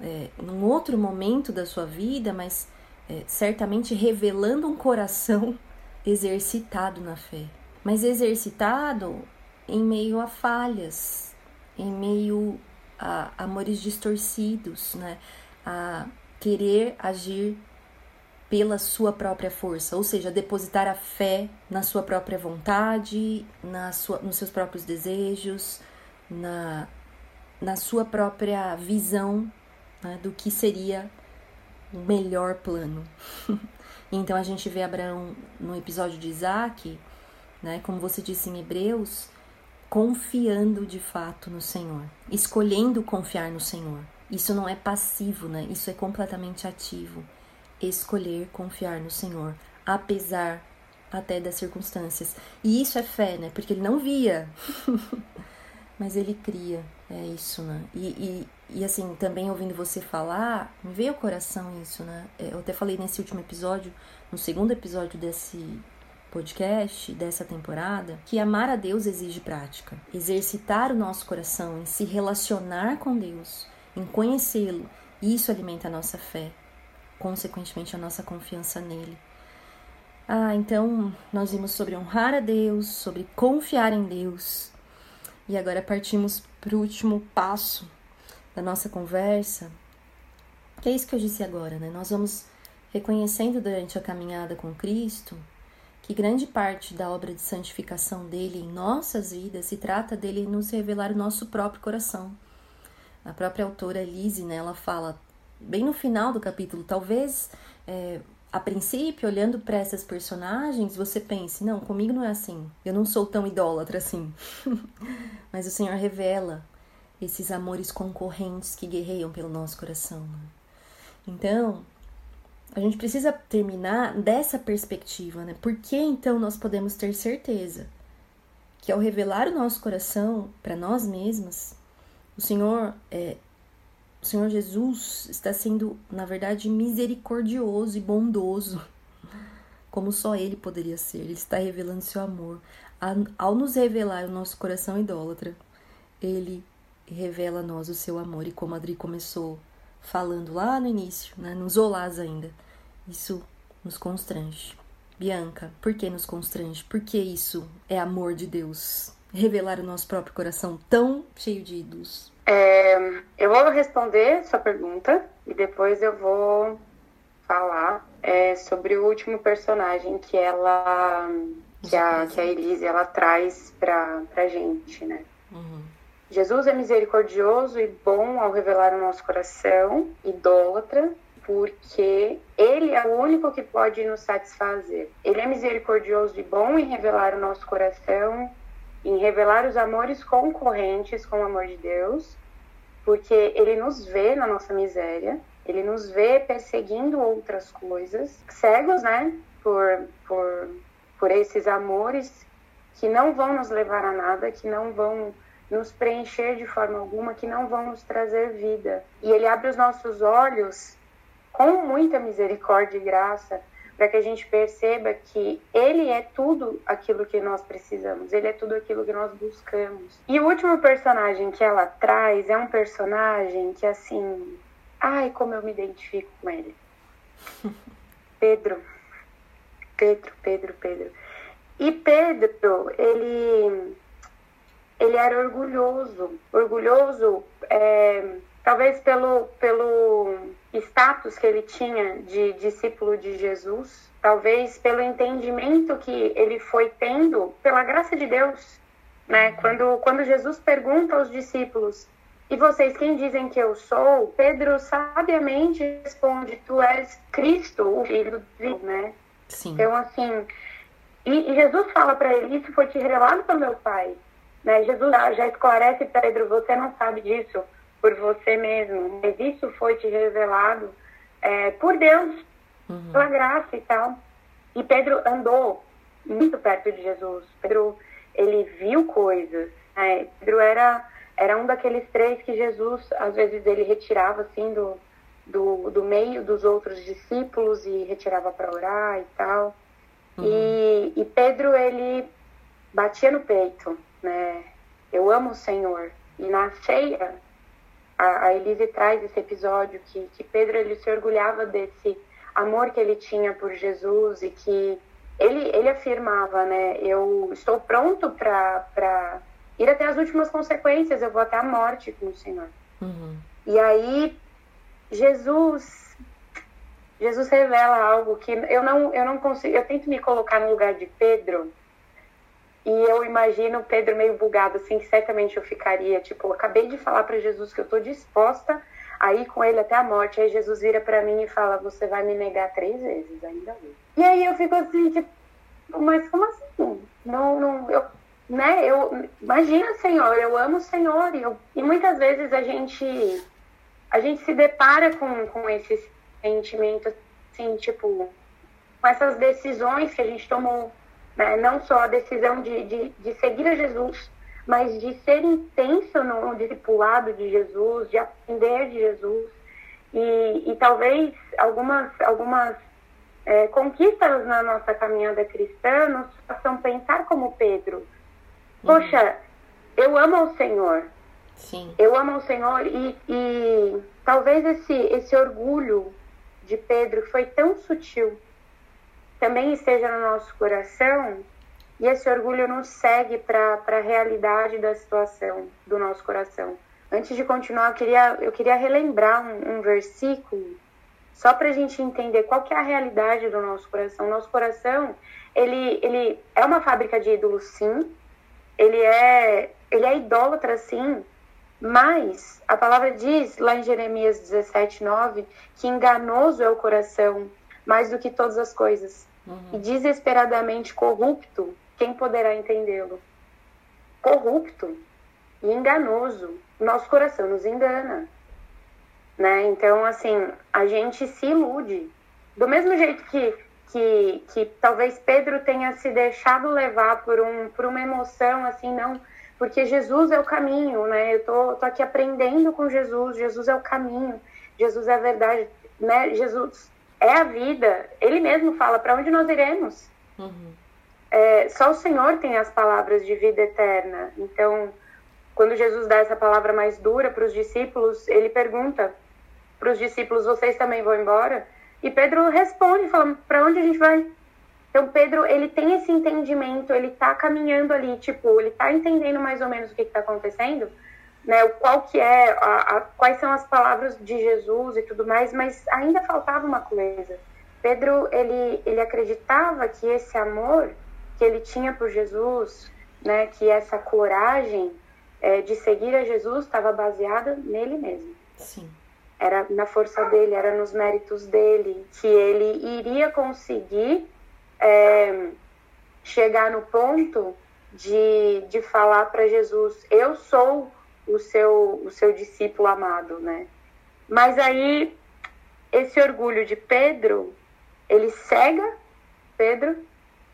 A: é, num outro momento da sua vida, mas é, certamente revelando um coração exercitado na fé. Mas exercitado em meio a falhas, em meio a amores distorcidos, né? a querer agir pela sua própria força, ou seja, depositar a fé na sua própria vontade, na sua, nos seus próprios desejos, na, na sua própria visão né, do que seria o melhor plano. então a gente vê Abraão no episódio de Isaac, né, como você disse em Hebreus, confiando de fato no Senhor, escolhendo confiar no Senhor. Isso não é passivo, né? Isso é completamente ativo. Escolher confiar no Senhor, apesar até das circunstâncias. E isso é fé, né? Porque ele não via, mas ele cria. É isso, né? E, e, e, assim, também ouvindo você falar, me veio ao coração isso, né? É, eu até falei nesse último episódio, no segundo episódio desse podcast dessa temporada que amar a Deus exige prática. Exercitar o nosso coração em se relacionar com Deus, em conhecê-lo, isso alimenta a nossa fé, consequentemente a nossa confiança nele. Ah, então nós vimos sobre honrar a Deus, sobre confiar em Deus. E agora partimos para o último passo da nossa conversa, que é isso que eu disse agora, né? Nós vamos reconhecendo durante a caminhada com Cristo que grande parte da obra de santificação dele em nossas vidas se trata dele nos revelar o nosso próprio coração. A própria autora Elise, né, ela fala bem no final do capítulo, talvez é, a princípio, olhando para essas personagens, você pense: não, comigo não é assim, eu não sou tão idólatra assim. Mas o Senhor revela esses amores concorrentes que guerreiam pelo nosso coração. Né? Então, a gente precisa terminar dessa perspectiva, né? Por que então nós podemos ter certeza que ao revelar o nosso coração para nós mesmas, o Senhor, é, o Senhor Jesus está sendo, na verdade, misericordioso e bondoso, como só Ele poderia ser. Ele está revelando seu amor. Ao nos revelar o nosso coração idólatra, Ele revela a nós o seu amor. E como a Adri começou falando lá no início, né, nos olás ainda, isso nos constrange. Bianca, por que nos constrange? Porque isso é amor de Deus. Revelar o nosso próprio coração tão cheio de ídolos.
B: É, eu vou responder sua pergunta e depois eu vou falar é, sobre o último personagem que ela que a, que a Elise ela traz pra, pra gente, né? Uhum. Jesus é misericordioso e bom ao revelar o nosso coração, idólatra, porque ele é o único que pode nos satisfazer. Ele é misericordioso e bom em revelar o nosso coração, em revelar os amores concorrentes com o amor de Deus, porque ele nos vê na nossa miséria, ele nos vê perseguindo outras coisas, cegos, né, por, por, por esses amores que não vão nos levar a nada, que não vão nos preencher de forma alguma, que não vão nos trazer vida. E ele abre os nossos olhos com muita misericórdia e graça para que a gente perceba que ele é tudo aquilo que nós precisamos, ele é tudo aquilo que nós buscamos. E o último personagem que ela traz é um personagem que assim, ai, como eu me identifico com ele. Pedro. Pedro, Pedro, Pedro. E Pedro, ele ele era orgulhoso, orgulhoso é, talvez pelo, pelo status que ele tinha de discípulo de Jesus, talvez pelo entendimento que ele foi tendo pela graça de Deus, né? Quando, quando Jesus pergunta aos discípulos, e vocês quem dizem que eu sou? Pedro sabiamente responde, tu és Cristo, o Filho de Deus, né? Sim. Então, assim, e, e Jesus fala para ele, isso foi te revelado pelo meu Pai. Né? Jesus já esclarece, Pedro, você não sabe disso por você mesmo, mas isso foi te revelado é, por Deus, uhum. pela graça e tal. E Pedro andou muito perto de Jesus. Pedro, ele viu coisas. Né? Pedro era, era um daqueles três que Jesus, às vezes, ele retirava assim do, do, do meio dos outros discípulos e retirava para orar e tal. Uhum. E, e Pedro, ele batia no peito, né? Eu amo o Senhor. E na ceia, a, a Elise traz esse episódio que, que Pedro ele se orgulhava desse amor que ele tinha por Jesus e que ele, ele afirmava, né? Eu estou pronto para ir até as últimas consequências, eu vou até a morte com o Senhor. Uhum. E aí, Jesus, Jesus revela algo que eu não, eu não consigo, eu tento me colocar no lugar de Pedro e eu imagino Pedro meio bugado, assim, que certamente eu ficaria, tipo, acabei de falar para Jesus que eu tô disposta a ir com ele até a morte. Aí Jesus vira para mim e fala: Você vai me negar três vezes, ainda. E aí eu fico assim, tipo, mas como assim? Não, não, eu, né? Eu, imagina, Senhor, eu amo o Senhor. E, eu, e muitas vezes a gente, a gente se depara com, com esse sentimento, assim, tipo, com essas decisões que a gente tomou né? Não só a decisão de, de, de seguir a Jesus, mas de ser intenso no discipulado de Jesus, de aprender de Jesus. E, e talvez algumas, algumas é, conquistas na nossa caminhada cristã nos façam pensar como Pedro. Uhum. Poxa, eu amo o Senhor. Sim. Eu amo o Senhor e, e talvez esse, esse orgulho de Pedro foi tão sutil também esteja no nosso coração e esse orgulho nos segue para a realidade da situação do nosso coração. Antes de continuar, eu queria, eu queria relembrar um, um versículo só para a gente entender qual que é a realidade do nosso coração. Nosso coração, ele, ele é uma fábrica de ídolos, sim. Ele é, ele é idólatra, sim. Mas a palavra diz lá em Jeremias 17, 9, que enganoso é o coração mais do que todas as coisas uhum. e desesperadamente corrupto, quem poderá entendê-lo? Corrupto e enganoso. Nosso coração nos engana. Né? Então, assim, a gente se ilude. Do mesmo jeito que que, que talvez Pedro tenha se deixado levar por, um, por uma emoção, assim, não, porque Jesus é o caminho, né? Eu tô, tô aqui aprendendo com Jesus, Jesus é o caminho, Jesus é a verdade, né? Jesus é a vida. Ele mesmo fala para onde nós iremos. Uhum. É, só o Senhor tem as palavras de vida eterna. Então, quando Jesus dá essa palavra mais dura para os discípulos, ele pergunta para os discípulos: vocês também vão embora? E Pedro responde, falando: para onde a gente vai? Então Pedro, ele tem esse entendimento, ele está caminhando ali, tipo, ele está entendendo mais ou menos o que está acontecendo, né? Qual que é, a, a, quais são as palavras de Jesus e tudo mais, mas ainda faltava uma coisa. Pedro, ele, ele acreditava que esse amor que ele tinha por Jesus, né? Que essa coragem é, de seguir a Jesus estava baseada nele mesmo.
A: Sim
B: era na força dele, era nos méritos dele, que ele iria conseguir é, chegar no ponto de, de falar para Jesus: Eu sou o seu, o seu discípulo amado, né? Mas aí, esse orgulho de Pedro, ele cega Pedro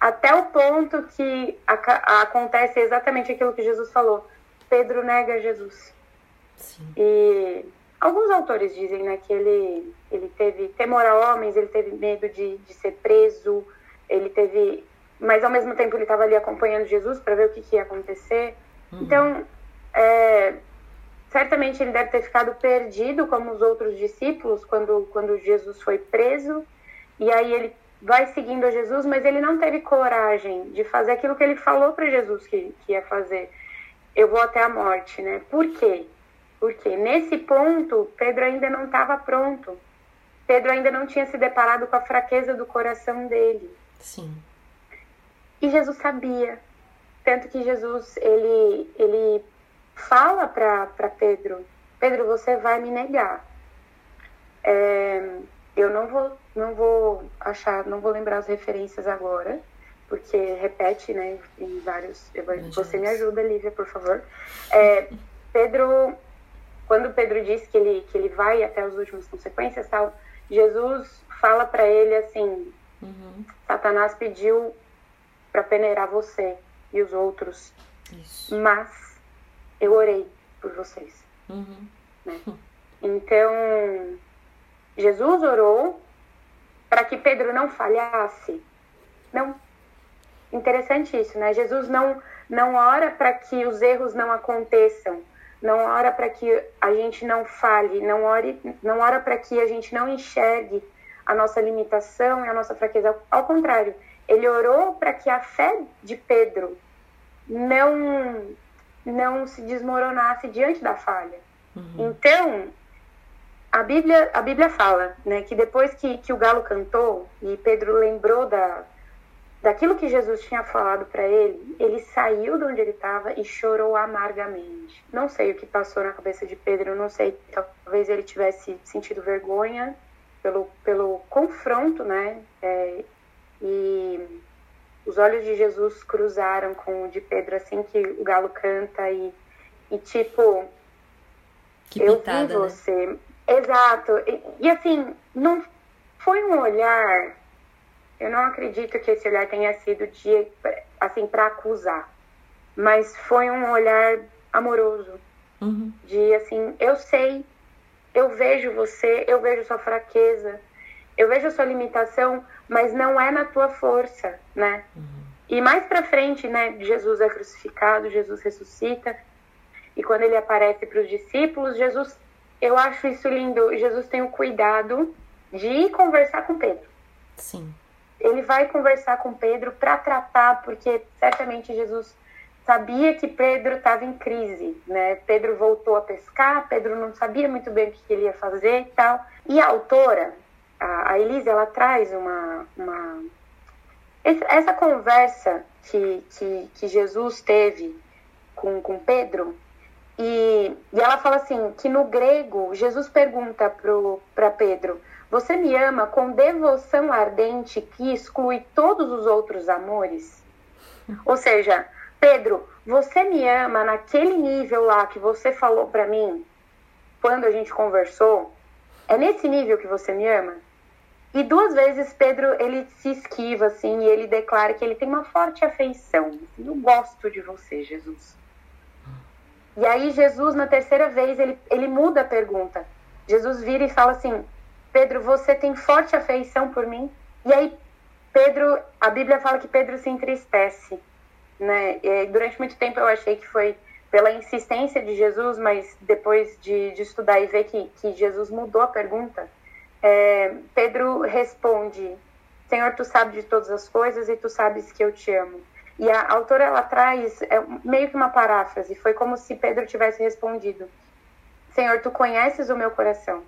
B: até o ponto que a, acontece exatamente aquilo que Jesus falou. Pedro nega Jesus. Sim. E Alguns autores dizem né, que ele, ele teve temor a homens, ele teve medo de, de ser preso, ele teve. Mas ao mesmo tempo ele estava ali acompanhando Jesus para ver o que, que ia acontecer. Uhum. Então, é, certamente ele deve ter ficado perdido, como os outros discípulos, quando, quando Jesus foi preso. E aí ele vai seguindo a Jesus, mas ele não teve coragem de fazer aquilo que ele falou para Jesus que, que ia fazer. Eu vou até a morte, né? Por quê? Porque nesse ponto, Pedro ainda não estava pronto. Pedro ainda não tinha se deparado com a fraqueza do coração dele.
A: Sim.
B: E Jesus sabia. Tanto que Jesus, ele, ele fala para Pedro, Pedro, você vai me negar. É, eu não vou, não vou achar, não vou lembrar as referências agora, porque repete, né, em vários... Você me ajuda, Lívia, por favor. É, Pedro quando Pedro diz que ele, que ele vai até as últimas consequências, tal, Jesus fala para ele assim: uhum. Satanás pediu para peneirar você e os outros, Isso. mas eu orei por vocês. Uhum. Né? Então, Jesus orou para que Pedro não falhasse. Não. Interessante isso, né? Jesus não, não ora para que os erros não aconteçam não ora para que a gente não fale, não, ore, não ora para que a gente não enxergue a nossa limitação e a nossa fraqueza. Ao contrário, ele orou para que a fé de Pedro não, não se desmoronasse diante da falha. Uhum. Então, a Bíblia, a Bíblia fala né, que depois que, que o galo cantou e Pedro lembrou da, daquilo que Jesus tinha falado para ele, ele saiu de onde ele estava e chorou amargamente. Não sei o que passou na cabeça de Pedro, não sei, talvez ele tivesse sentido vergonha pelo, pelo confronto, né? É, e os olhos de Jesus cruzaram com o de Pedro assim que o galo canta e, e tipo,
A: que eu pitada, vi
B: né? você. Né? Exato. E, e assim, não foi um olhar eu não acredito que esse olhar tenha sido de assim para acusar, mas foi um olhar amoroso, uhum. de assim, eu sei, eu vejo você, eu vejo sua fraqueza, eu vejo sua limitação, mas não é na tua força, né? Uhum. E mais para frente, né, Jesus é crucificado, Jesus ressuscita, e quando ele aparece para os discípulos, Jesus, eu acho isso lindo, Jesus tem o cuidado de ir conversar com Pedro.
A: Sim
B: ele vai conversar com Pedro para tratar, porque certamente Jesus sabia que Pedro estava em crise, né? Pedro voltou a pescar, Pedro não sabia muito bem o que ele ia fazer e tal. E a autora, a, a Elise, ela traz uma, uma essa conversa que, que, que Jesus teve com, com Pedro, e, e ela fala assim, que no grego, Jesus pergunta para Pedro, você me ama com devoção ardente que exclui todos os outros amores? Ou seja, Pedro, você me ama naquele nível lá que você falou para mim quando a gente conversou? É nesse nível que você me ama? E duas vezes Pedro ele se esquiva assim e ele declara que ele tem uma forte afeição. Assim, eu gosto de você, Jesus. E aí Jesus na terceira vez ele, ele muda a pergunta. Jesus vira e fala assim: Pedro, você tem forte afeição por mim? E aí Pedro, a Bíblia fala que Pedro se entristece, né? E durante muito tempo eu achei que foi pela insistência de Jesus, mas depois de, de estudar e ver que, que Jesus mudou a pergunta, é, Pedro responde: Senhor, tu sabes de todas as coisas e tu sabes que eu te amo. E a autora ela traz é, meio que uma paráfrase, foi como se Pedro tivesse respondido: Senhor, tu conheces o meu coração.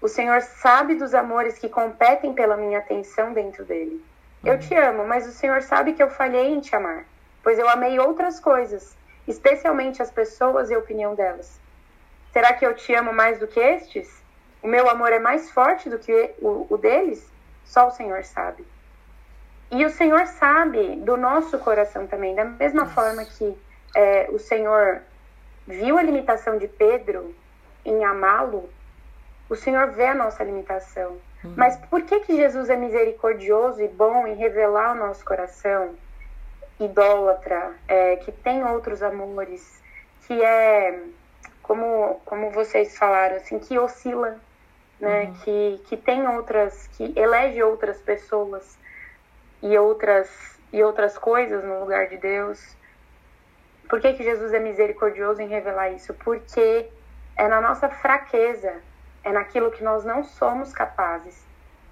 B: O Senhor sabe dos amores que competem pela minha atenção dentro dele. Eu te amo, mas o Senhor sabe que eu falhei em te amar, pois eu amei outras coisas, especialmente as pessoas e a opinião delas. Será que eu te amo mais do que estes? O meu amor é mais forte do que o, o deles? Só o Senhor sabe. E o Senhor sabe do nosso coração também, da mesma forma que é, o Senhor viu a limitação de Pedro em amá-lo, o Senhor vê a nossa limitação. Uhum. Mas por que, que Jesus é misericordioso e bom em revelar o nosso coração idólatra, é, que tem outros amores, que é, como, como vocês falaram, assim, que oscila, né? Uhum. Que, que tem outras, que elege outras pessoas e outras, e outras coisas no lugar de Deus. Por que, que Jesus é misericordioso em revelar isso? Porque é na nossa fraqueza é naquilo que nós não somos capazes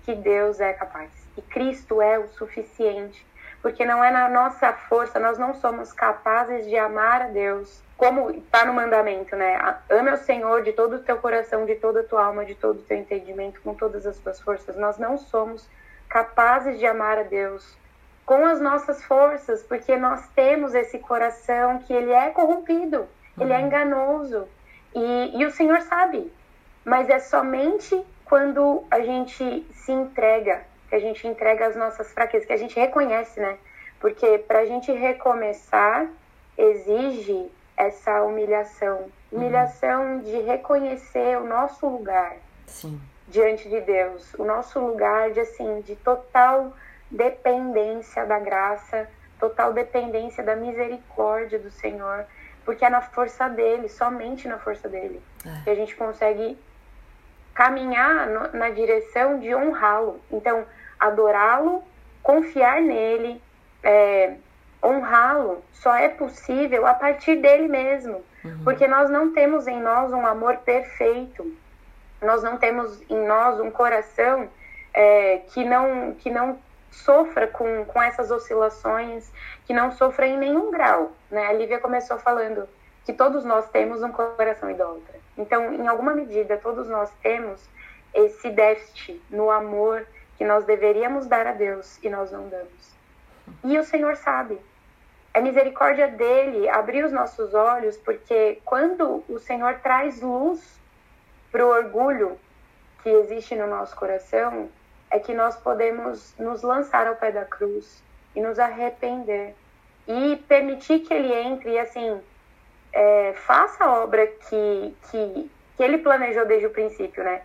B: que Deus é capaz. E Cristo é o suficiente. Porque não é na nossa força, nós não somos capazes de amar a Deus. Como está no mandamento, né? Ame o Senhor de todo o teu coração, de toda a tua alma, de todo o teu entendimento, com todas as tuas forças. Nós não somos capazes de amar a Deus com as nossas forças, porque nós temos esse coração que ele é corrompido, ele é uhum. enganoso. E, e o Senhor sabe, mas é somente quando a gente se entrega, que a gente entrega as nossas fraquezas, que a gente reconhece, né? Porque para a gente recomeçar, exige essa humilhação uhum. humilhação uhum. de reconhecer o nosso lugar
A: Sim.
B: diante de Deus, o nosso lugar de assim, de total dependência da graça, total dependência da misericórdia do Senhor, porque é na força dele, somente na força dele, é. que a gente consegue caminhar no, na direção de honrá-lo. Então, adorá-lo, confiar nele, é, honrá-lo, só é possível a partir dele mesmo. Uhum. Porque nós não temos em nós um amor perfeito, nós não temos em nós um coração é, que, não, que não sofra com, com essas oscilações, que não sofra em nenhum grau. Né? A Lívia começou falando que todos nós temos um coração idólatra. Então, em alguma medida, todos nós temos esse déficit no amor que nós deveríamos dar a Deus e nós não damos. E o Senhor sabe. É misericórdia dele abrir os nossos olhos, porque quando o Senhor traz luz para o orgulho que existe no nosso coração, é que nós podemos nos lançar ao pé da cruz e nos arrepender e permitir que ele entre e assim é, faça a obra que, que, que ele planejou desde o princípio, né?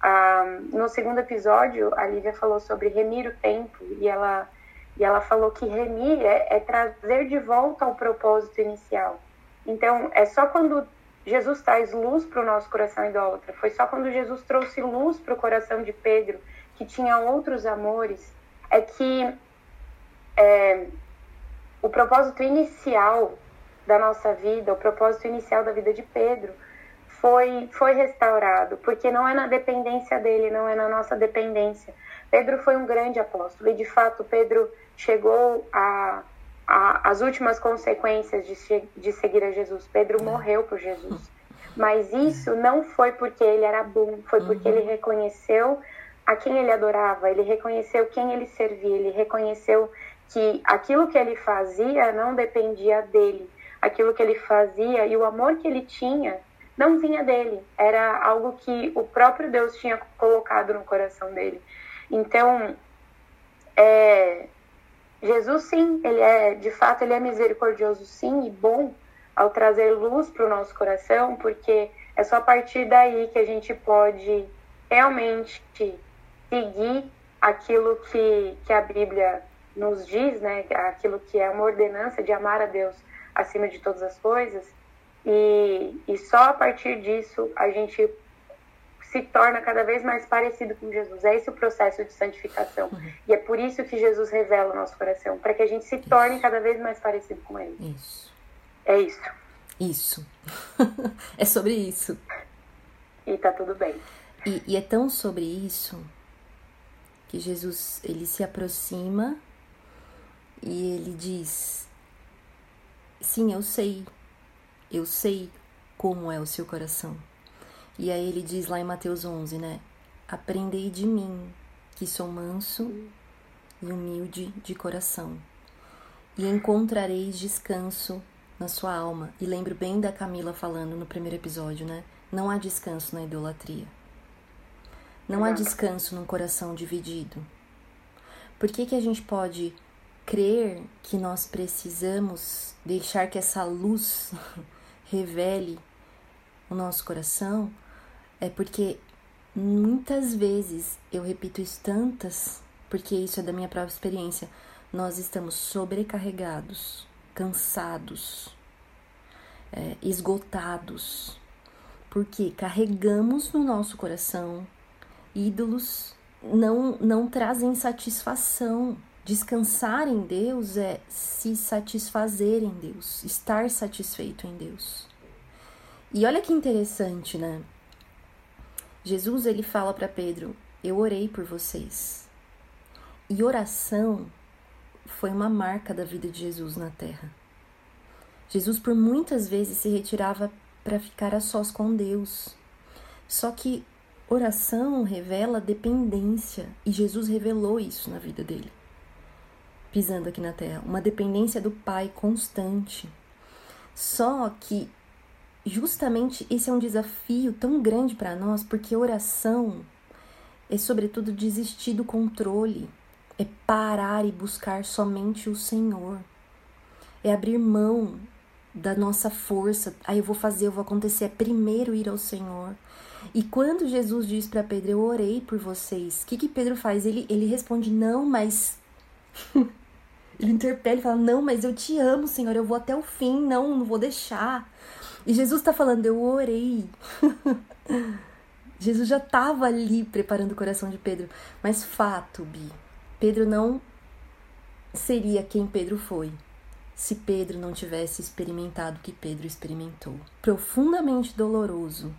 B: Ah, no segundo episódio, a Lívia falou sobre remir o tempo e ela, e ela falou que remir é, é trazer de volta ao propósito inicial. Então, é só quando Jesus traz luz para o nosso coração idólatra, foi só quando Jesus trouxe luz para o coração de Pedro, que tinha outros amores, é que é, o propósito inicial da nossa vida, o propósito inicial da vida de Pedro, foi, foi restaurado, porque não é na dependência dele, não é na nossa dependência. Pedro foi um grande apóstolo e, de fato, Pedro chegou a, a as últimas consequências de, de seguir a Jesus. Pedro morreu por Jesus. Mas isso não foi porque ele era bom, foi porque uhum. ele reconheceu a quem ele adorava, ele reconheceu quem ele servia, ele reconheceu que aquilo que ele fazia não dependia dele, aquilo que ele fazia e o amor que ele tinha não vinha dele, era algo que o próprio Deus tinha colocado no coração dele. Então, é, Jesus sim, ele é, de fato, ele é misericordioso sim e bom ao trazer luz para o nosso coração, porque é só a partir daí que a gente pode realmente seguir aquilo que, que a Bíblia nos diz, né? Aquilo que é uma ordenança de amar a Deus acima de todas as coisas. E, e só a partir disso a gente se torna cada vez mais parecido com Jesus. É esse o processo de santificação. Uhum. E é por isso que Jesus revela o nosso coração, para que a gente se isso. torne cada vez mais parecido com Ele.
A: Isso.
B: É isso.
A: Isso. é sobre isso.
B: E tá tudo bem.
A: E, e é tão sobre isso que Jesus ele se aproxima e ele diz: Sim, eu sei, eu sei como é o seu coração. E aí ele diz lá em Mateus 11, né? Aprendei de mim, que sou manso e humilde de coração, e encontrareis descanso na sua alma. E lembro bem da Camila falando no primeiro episódio, né? Não há descanso na idolatria. Não há descanso num coração dividido. Por que, que a gente pode crer que nós precisamos deixar que essa luz revele o nosso coração? É porque muitas vezes, eu repito isso tantas, porque isso é da minha própria experiência, nós estamos sobrecarregados, cansados, é, esgotados, porque carregamos no nosso coração ídolos não não trazem satisfação. Descansar em Deus é se satisfazer em Deus, estar satisfeito em Deus. E olha que interessante, né? Jesus ele fala para Pedro: "Eu orei por vocês". E oração foi uma marca da vida de Jesus na terra. Jesus por muitas vezes se retirava para ficar a sós com Deus. Só que oração revela dependência e Jesus revelou isso na vida dele pisando aqui na terra, uma dependência do Pai constante. Só que justamente esse é um desafio tão grande para nós, porque oração é sobretudo desistir do controle, é parar e buscar somente o Senhor. É abrir mão da nossa força. Aí eu vou fazer, eu vou acontecer, é primeiro ir ao Senhor. E quando Jesus diz para Pedro, eu orei por vocês, o que, que Pedro faz? Ele, ele responde, não, mas Ele interpela e fala: Não, mas eu te amo, Senhor, eu vou até o fim, não, não vou deixar. E Jesus está falando: Eu orei. Jesus já estava ali preparando o coração de Pedro. Mas fato, Bi, Pedro não seria quem Pedro foi se Pedro não tivesse experimentado o que Pedro experimentou. Profundamente doloroso.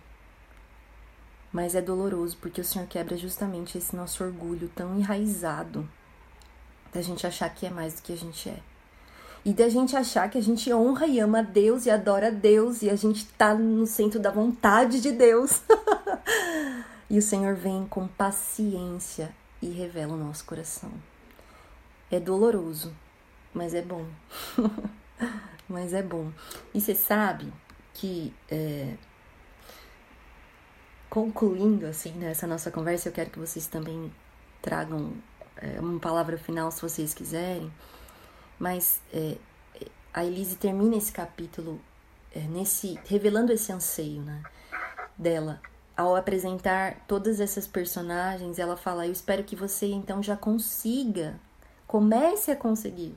A: Mas é doloroso porque o Senhor quebra justamente esse nosso orgulho tão enraizado da gente achar que é mais do que a gente é. E da gente achar que a gente honra e ama Deus e adora Deus e a gente tá no centro da vontade de Deus. e o Senhor vem com paciência e revela o nosso coração. É doloroso, mas é bom. mas é bom. E você sabe que, é, concluindo assim nessa nossa conversa, eu quero que vocês também tragam é, uma palavra final se vocês quiserem, mas é, a Elise termina esse capítulo é, nesse revelando esse anseio né, dela. Ao apresentar todas essas personagens, ela fala: Eu espero que você então já consiga, comece a conseguir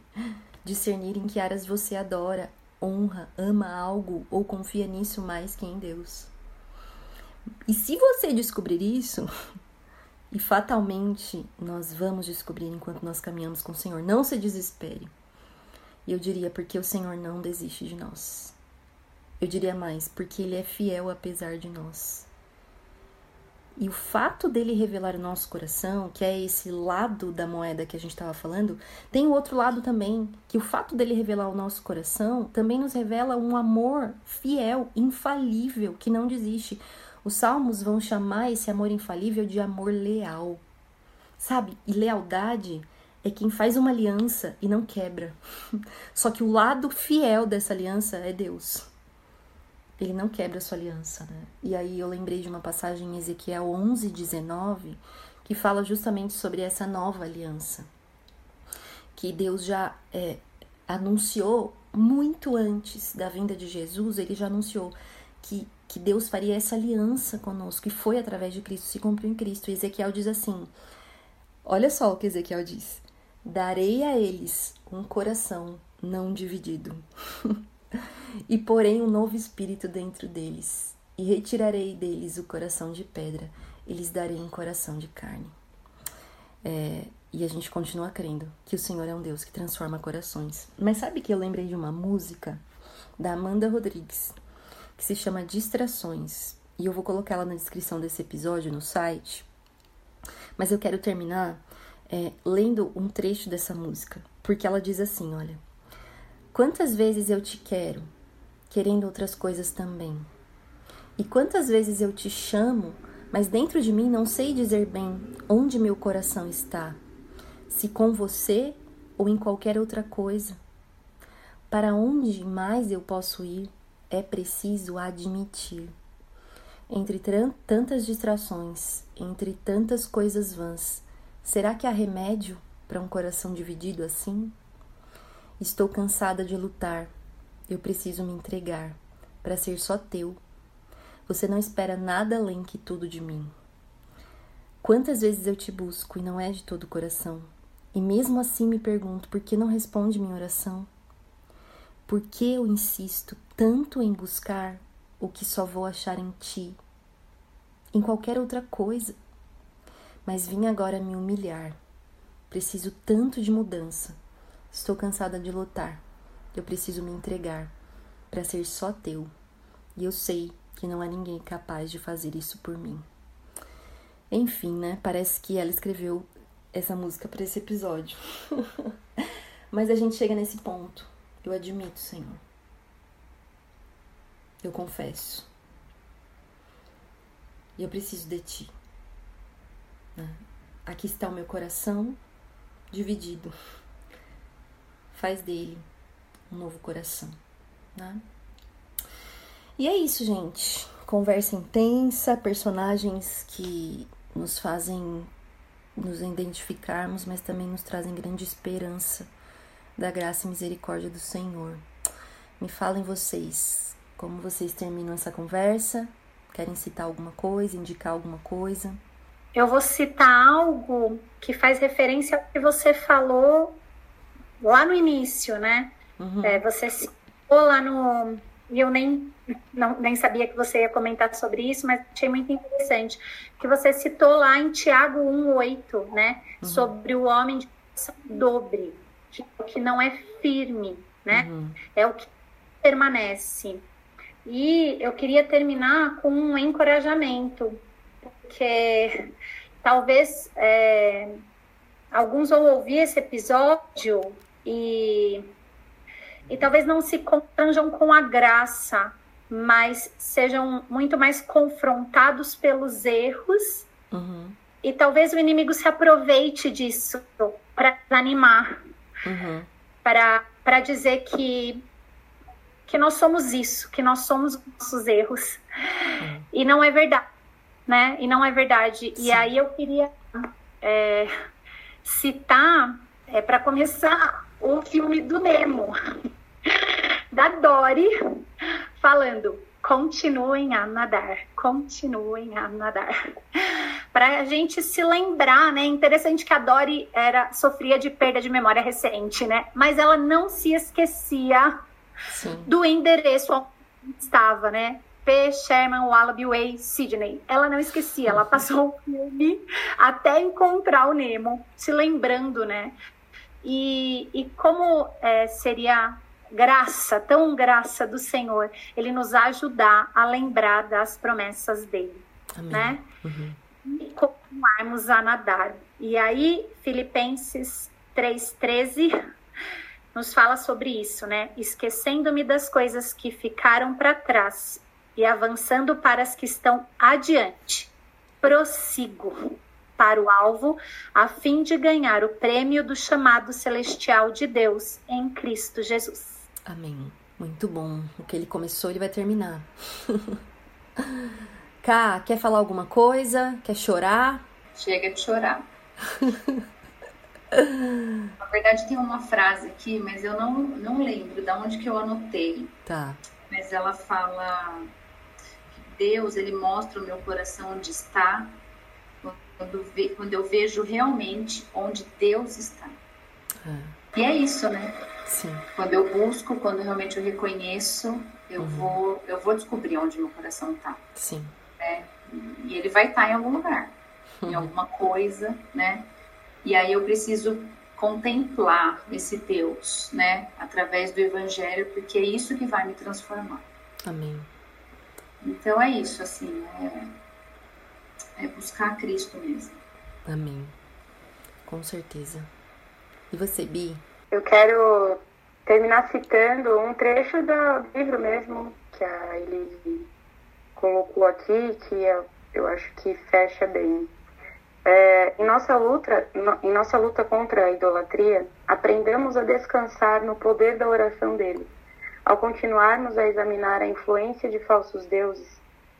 A: discernir em que áreas você adora, honra, ama algo ou confia nisso mais que em Deus. E se você descobrir isso, E fatalmente nós vamos descobrir enquanto nós caminhamos com o Senhor. Não se desespere. E eu diria porque o Senhor não desiste de nós. Eu diria mais, porque Ele é fiel apesar de nós. E o fato dele revelar o nosso coração, que é esse lado da moeda que a gente estava falando, tem o outro lado também, que o fato dele revelar o nosso coração também nos revela um amor fiel, infalível, que não desiste. Os salmos vão chamar esse amor infalível de amor leal. Sabe? E lealdade é quem faz uma aliança e não quebra. Só que o lado fiel dessa aliança é Deus. Ele não quebra a sua aliança, né? E aí eu lembrei de uma passagem em Ezequiel 11, 19, que fala justamente sobre essa nova aliança. Que Deus já é, anunciou muito antes da vinda de Jesus, ele já anunciou que que Deus faria essa aliança conosco, e foi através de Cristo, se cumpriu em Cristo. E Ezequiel diz assim: Olha só o que Ezequiel diz: Darei a eles um coração não dividido, e porém um novo espírito dentro deles, e retirarei deles o coração de pedra, e lhes darei um coração de carne. É, e a gente continua crendo que o Senhor é um Deus que transforma corações. Mas sabe que eu lembrei de uma música da Amanda Rodrigues, que se chama Distrações. E eu vou colocar ela na descrição desse episódio no site. Mas eu quero terminar é, lendo um trecho dessa música, porque ela diz assim: olha, quantas vezes eu te quero, querendo outras coisas também. E quantas vezes eu te chamo, mas dentro de mim não sei dizer bem onde meu coração está, se com você ou em qualquer outra coisa. Para onde mais eu posso ir, é preciso admitir. Entre tantas distrações, entre tantas coisas vãs, será que há remédio para um coração dividido assim? Estou cansada de lutar, eu preciso me entregar para ser só teu. Você não espera nada além que tudo de mim. Quantas vezes eu te busco e não é de todo o coração? E mesmo assim me pergunto por que não responde minha oração? Por que eu insisto tanto em buscar o que só vou achar em ti, em qualquer outra coisa? Mas vim agora me humilhar. Preciso tanto de mudança. Estou cansada de lutar. Eu preciso me entregar para ser só teu. E eu sei que não há ninguém capaz de fazer isso por mim. Enfim, né? Parece que ela escreveu essa música para esse episódio. Mas a gente chega nesse ponto eu admito, Senhor. Eu confesso. E eu preciso de Ti. Né? Aqui está o meu coração dividido. Faz dele um novo coração. Né? E é isso, gente. Conversa intensa, personagens que nos fazem nos identificarmos, mas também nos trazem grande esperança da graça e misericórdia do Senhor. Me falem vocês, como vocês terminam essa conversa? Querem citar alguma coisa, indicar alguma coisa?
D: Eu vou citar algo que faz referência ao que você falou lá no início, né? Uhum. É, você citou lá no. E eu nem, não, nem sabia que você ia comentar sobre isso, mas achei muito interessante. Que você citou lá em Tiago 1,8, né? Uhum. Sobre o homem de coração dobre que, que não é firme, né? Uhum. É o que permanece. E eu queria terminar com um encorajamento, porque talvez é, alguns vão ouvir esse episódio e, e talvez não se constranjam com a graça, mas sejam muito mais confrontados pelos erros. Uhum. E talvez o inimigo se aproveite disso para desanimar, uhum. para dizer que, que nós somos isso, que nós somos nossos erros. Uhum. E não é verdade, né? E não é verdade. Sim. E aí eu queria é, citar, é, para começar, o filme do Nemo, da Dory, falando continuem a nadar, continuem a nadar para a gente se lembrar, né? Interessante que a Dory era sofria de perda de memória recente, né? Mas ela não se esquecia Sim. do endereço onde estava, né? P. Sherman Wallaby Way, Sydney. Ela não esquecia, ela passou o filme até encontrar o Nemo, se lembrando, né? E, e como é, seria graça, tão graça do Senhor, ele nos ajudar a lembrar das promessas dele, Amém. né? Uhum e continuarmos a nadar. E aí, Filipenses 3,13 nos fala sobre isso, né? Esquecendo-me das coisas que ficaram para trás e avançando para as que estão adiante, prossigo para o alvo, a fim de ganhar o prêmio do chamado celestial de Deus em Cristo Jesus.
A: Amém. Muito bom. O que ele começou, ele vai terminar. Cá, quer falar alguma coisa? Quer chorar?
C: Chega de chorar. Na verdade, tem uma frase aqui, mas eu não, não lembro de onde que eu anotei.
A: Tá.
C: Mas ela fala Deus, ele mostra o meu coração onde está, quando, ve, quando eu vejo realmente onde Deus está. É. E é isso, né?
A: Sim.
C: Quando eu busco, quando realmente eu reconheço, eu uhum. vou eu vou descobrir onde meu coração está.
A: Sim.
C: Né? E ele vai estar tá em algum lugar, uhum. em alguma coisa, né? E aí eu preciso contemplar esse Deus, né? Através do Evangelho, porque é isso que vai me transformar.
A: Amém.
C: Então é isso, assim, é, é buscar Cristo mesmo.
A: Amém. Com certeza. E você, Bi?
B: Eu quero terminar citando um trecho do livro mesmo que a Elise colocou aqui, que eu, eu acho que fecha bem. É, em, nossa luta, em nossa luta contra a idolatria, aprendemos a descansar no poder da oração dele. Ao continuarmos a examinar a influência de falsos deuses,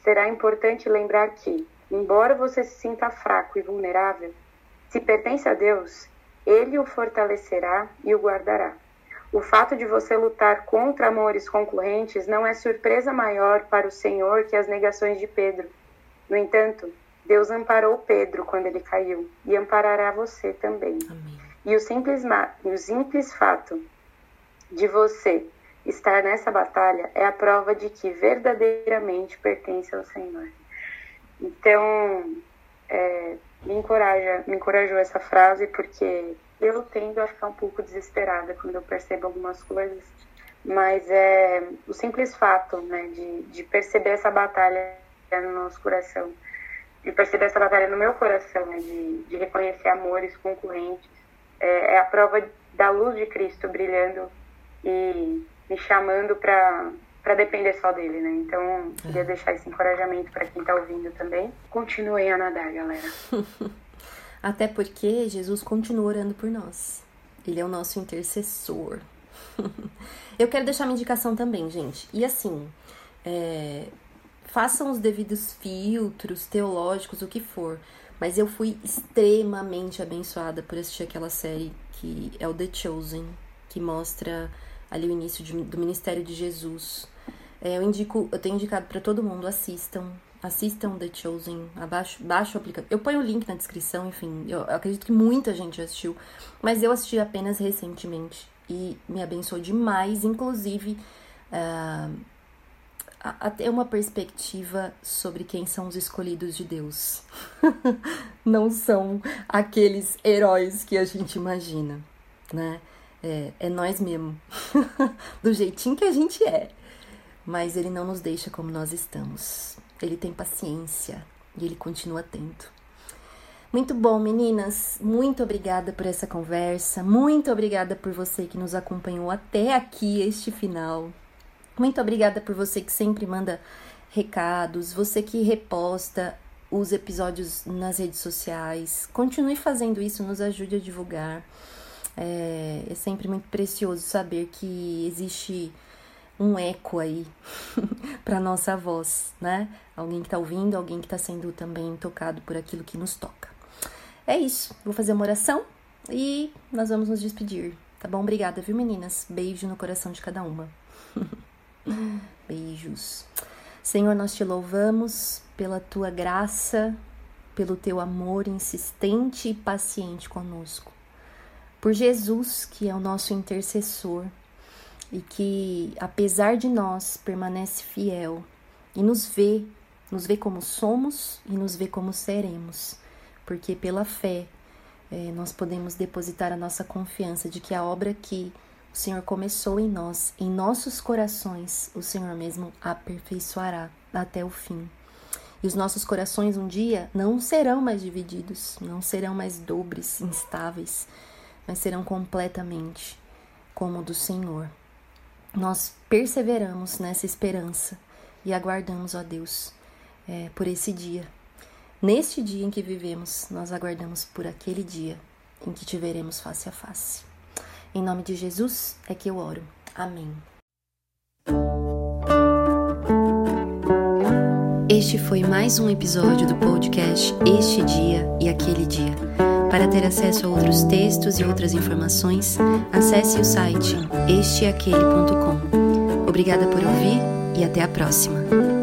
B: será importante lembrar que, embora você se sinta fraco e vulnerável, se pertence a Deus, ele o fortalecerá e o guardará. O fato de você lutar contra amores concorrentes não é surpresa maior para o Senhor que as negações de Pedro. No entanto, Deus amparou Pedro quando ele caiu e amparará você também.
A: Amém.
B: E o simples, o simples fato de você estar nessa batalha é a prova de que verdadeiramente pertence ao Senhor. Então, é, me encoraja, me encorajou essa frase porque eu tendo a ficar um pouco desesperada quando eu percebo algumas coisas, mas é o simples fato, né, de, de perceber essa batalha no nosso coração, de perceber essa batalha no meu coração, né, de, de reconhecer amores concorrentes, é, é a prova da luz de Cristo brilhando e me chamando para para depender só dele, né? Então, queria é. deixar esse encorajamento para quem está ouvindo também. Continuem a nadar, galera.
A: Até porque Jesus continua orando por nós. Ele é o nosso intercessor. Eu quero deixar uma indicação também, gente. E assim, é, façam os devidos filtros teológicos, o que for. Mas eu fui extremamente abençoada por assistir aquela série que é o The Chosen, que mostra ali o início de, do ministério de Jesus. É, eu indico, eu tenho indicado para todo mundo, assistam. Assistam The Chosen, abaixo, baixo o aplicativo. Eu ponho o link na descrição, enfim. Eu, eu acredito que muita gente assistiu, mas eu assisti apenas recentemente e me abençoou demais, inclusive a, a ter uma perspectiva sobre quem são os escolhidos de Deus. Não são aqueles heróis que a gente imagina, né? É, é nós mesmo, do jeitinho que a gente é. Mas ele não nos deixa como nós estamos. Ele tem paciência e ele continua atento. Muito bom, meninas. Muito obrigada por essa conversa. Muito obrigada por você que nos acompanhou até aqui, este final. Muito obrigada por você que sempre manda recados, você que reposta os episódios nas redes sociais. Continue fazendo isso, nos ajude a divulgar. É, é sempre muito precioso saber que existe um eco aí para nossa voz, né? Alguém que está ouvindo, alguém que está sendo também tocado por aquilo que nos toca. É isso. Vou fazer uma oração e nós vamos nos despedir. Tá bom? Obrigada, viu, meninas? Beijo no coração de cada uma. Beijos. Senhor, nós te louvamos pela tua graça, pelo teu amor insistente e paciente conosco. Por Jesus, que é o nosso intercessor e que, apesar de nós, permanece fiel e nos vê, nos vê como somos e nos vê como seremos, porque pela fé é, nós podemos depositar a nossa confiança de que a obra que o Senhor começou em nós, em nossos corações, o Senhor mesmo aperfeiçoará até o fim. E os nossos corações um dia não serão mais divididos, não serão mais dobres, instáveis, mas serão completamente como o do Senhor nós perseveramos nessa esperança e aguardamos, ó Deus, é, por esse dia. Neste dia em que vivemos, nós aguardamos por aquele dia em que te veremos face a face. Em nome de Jesus é que eu oro. Amém. Este foi mais um episódio do podcast Este Dia e Aquele Dia. Para ter acesso a outros textos e outras informações, acesse o site esteaquele.com. Obrigada por ouvir e até a próxima.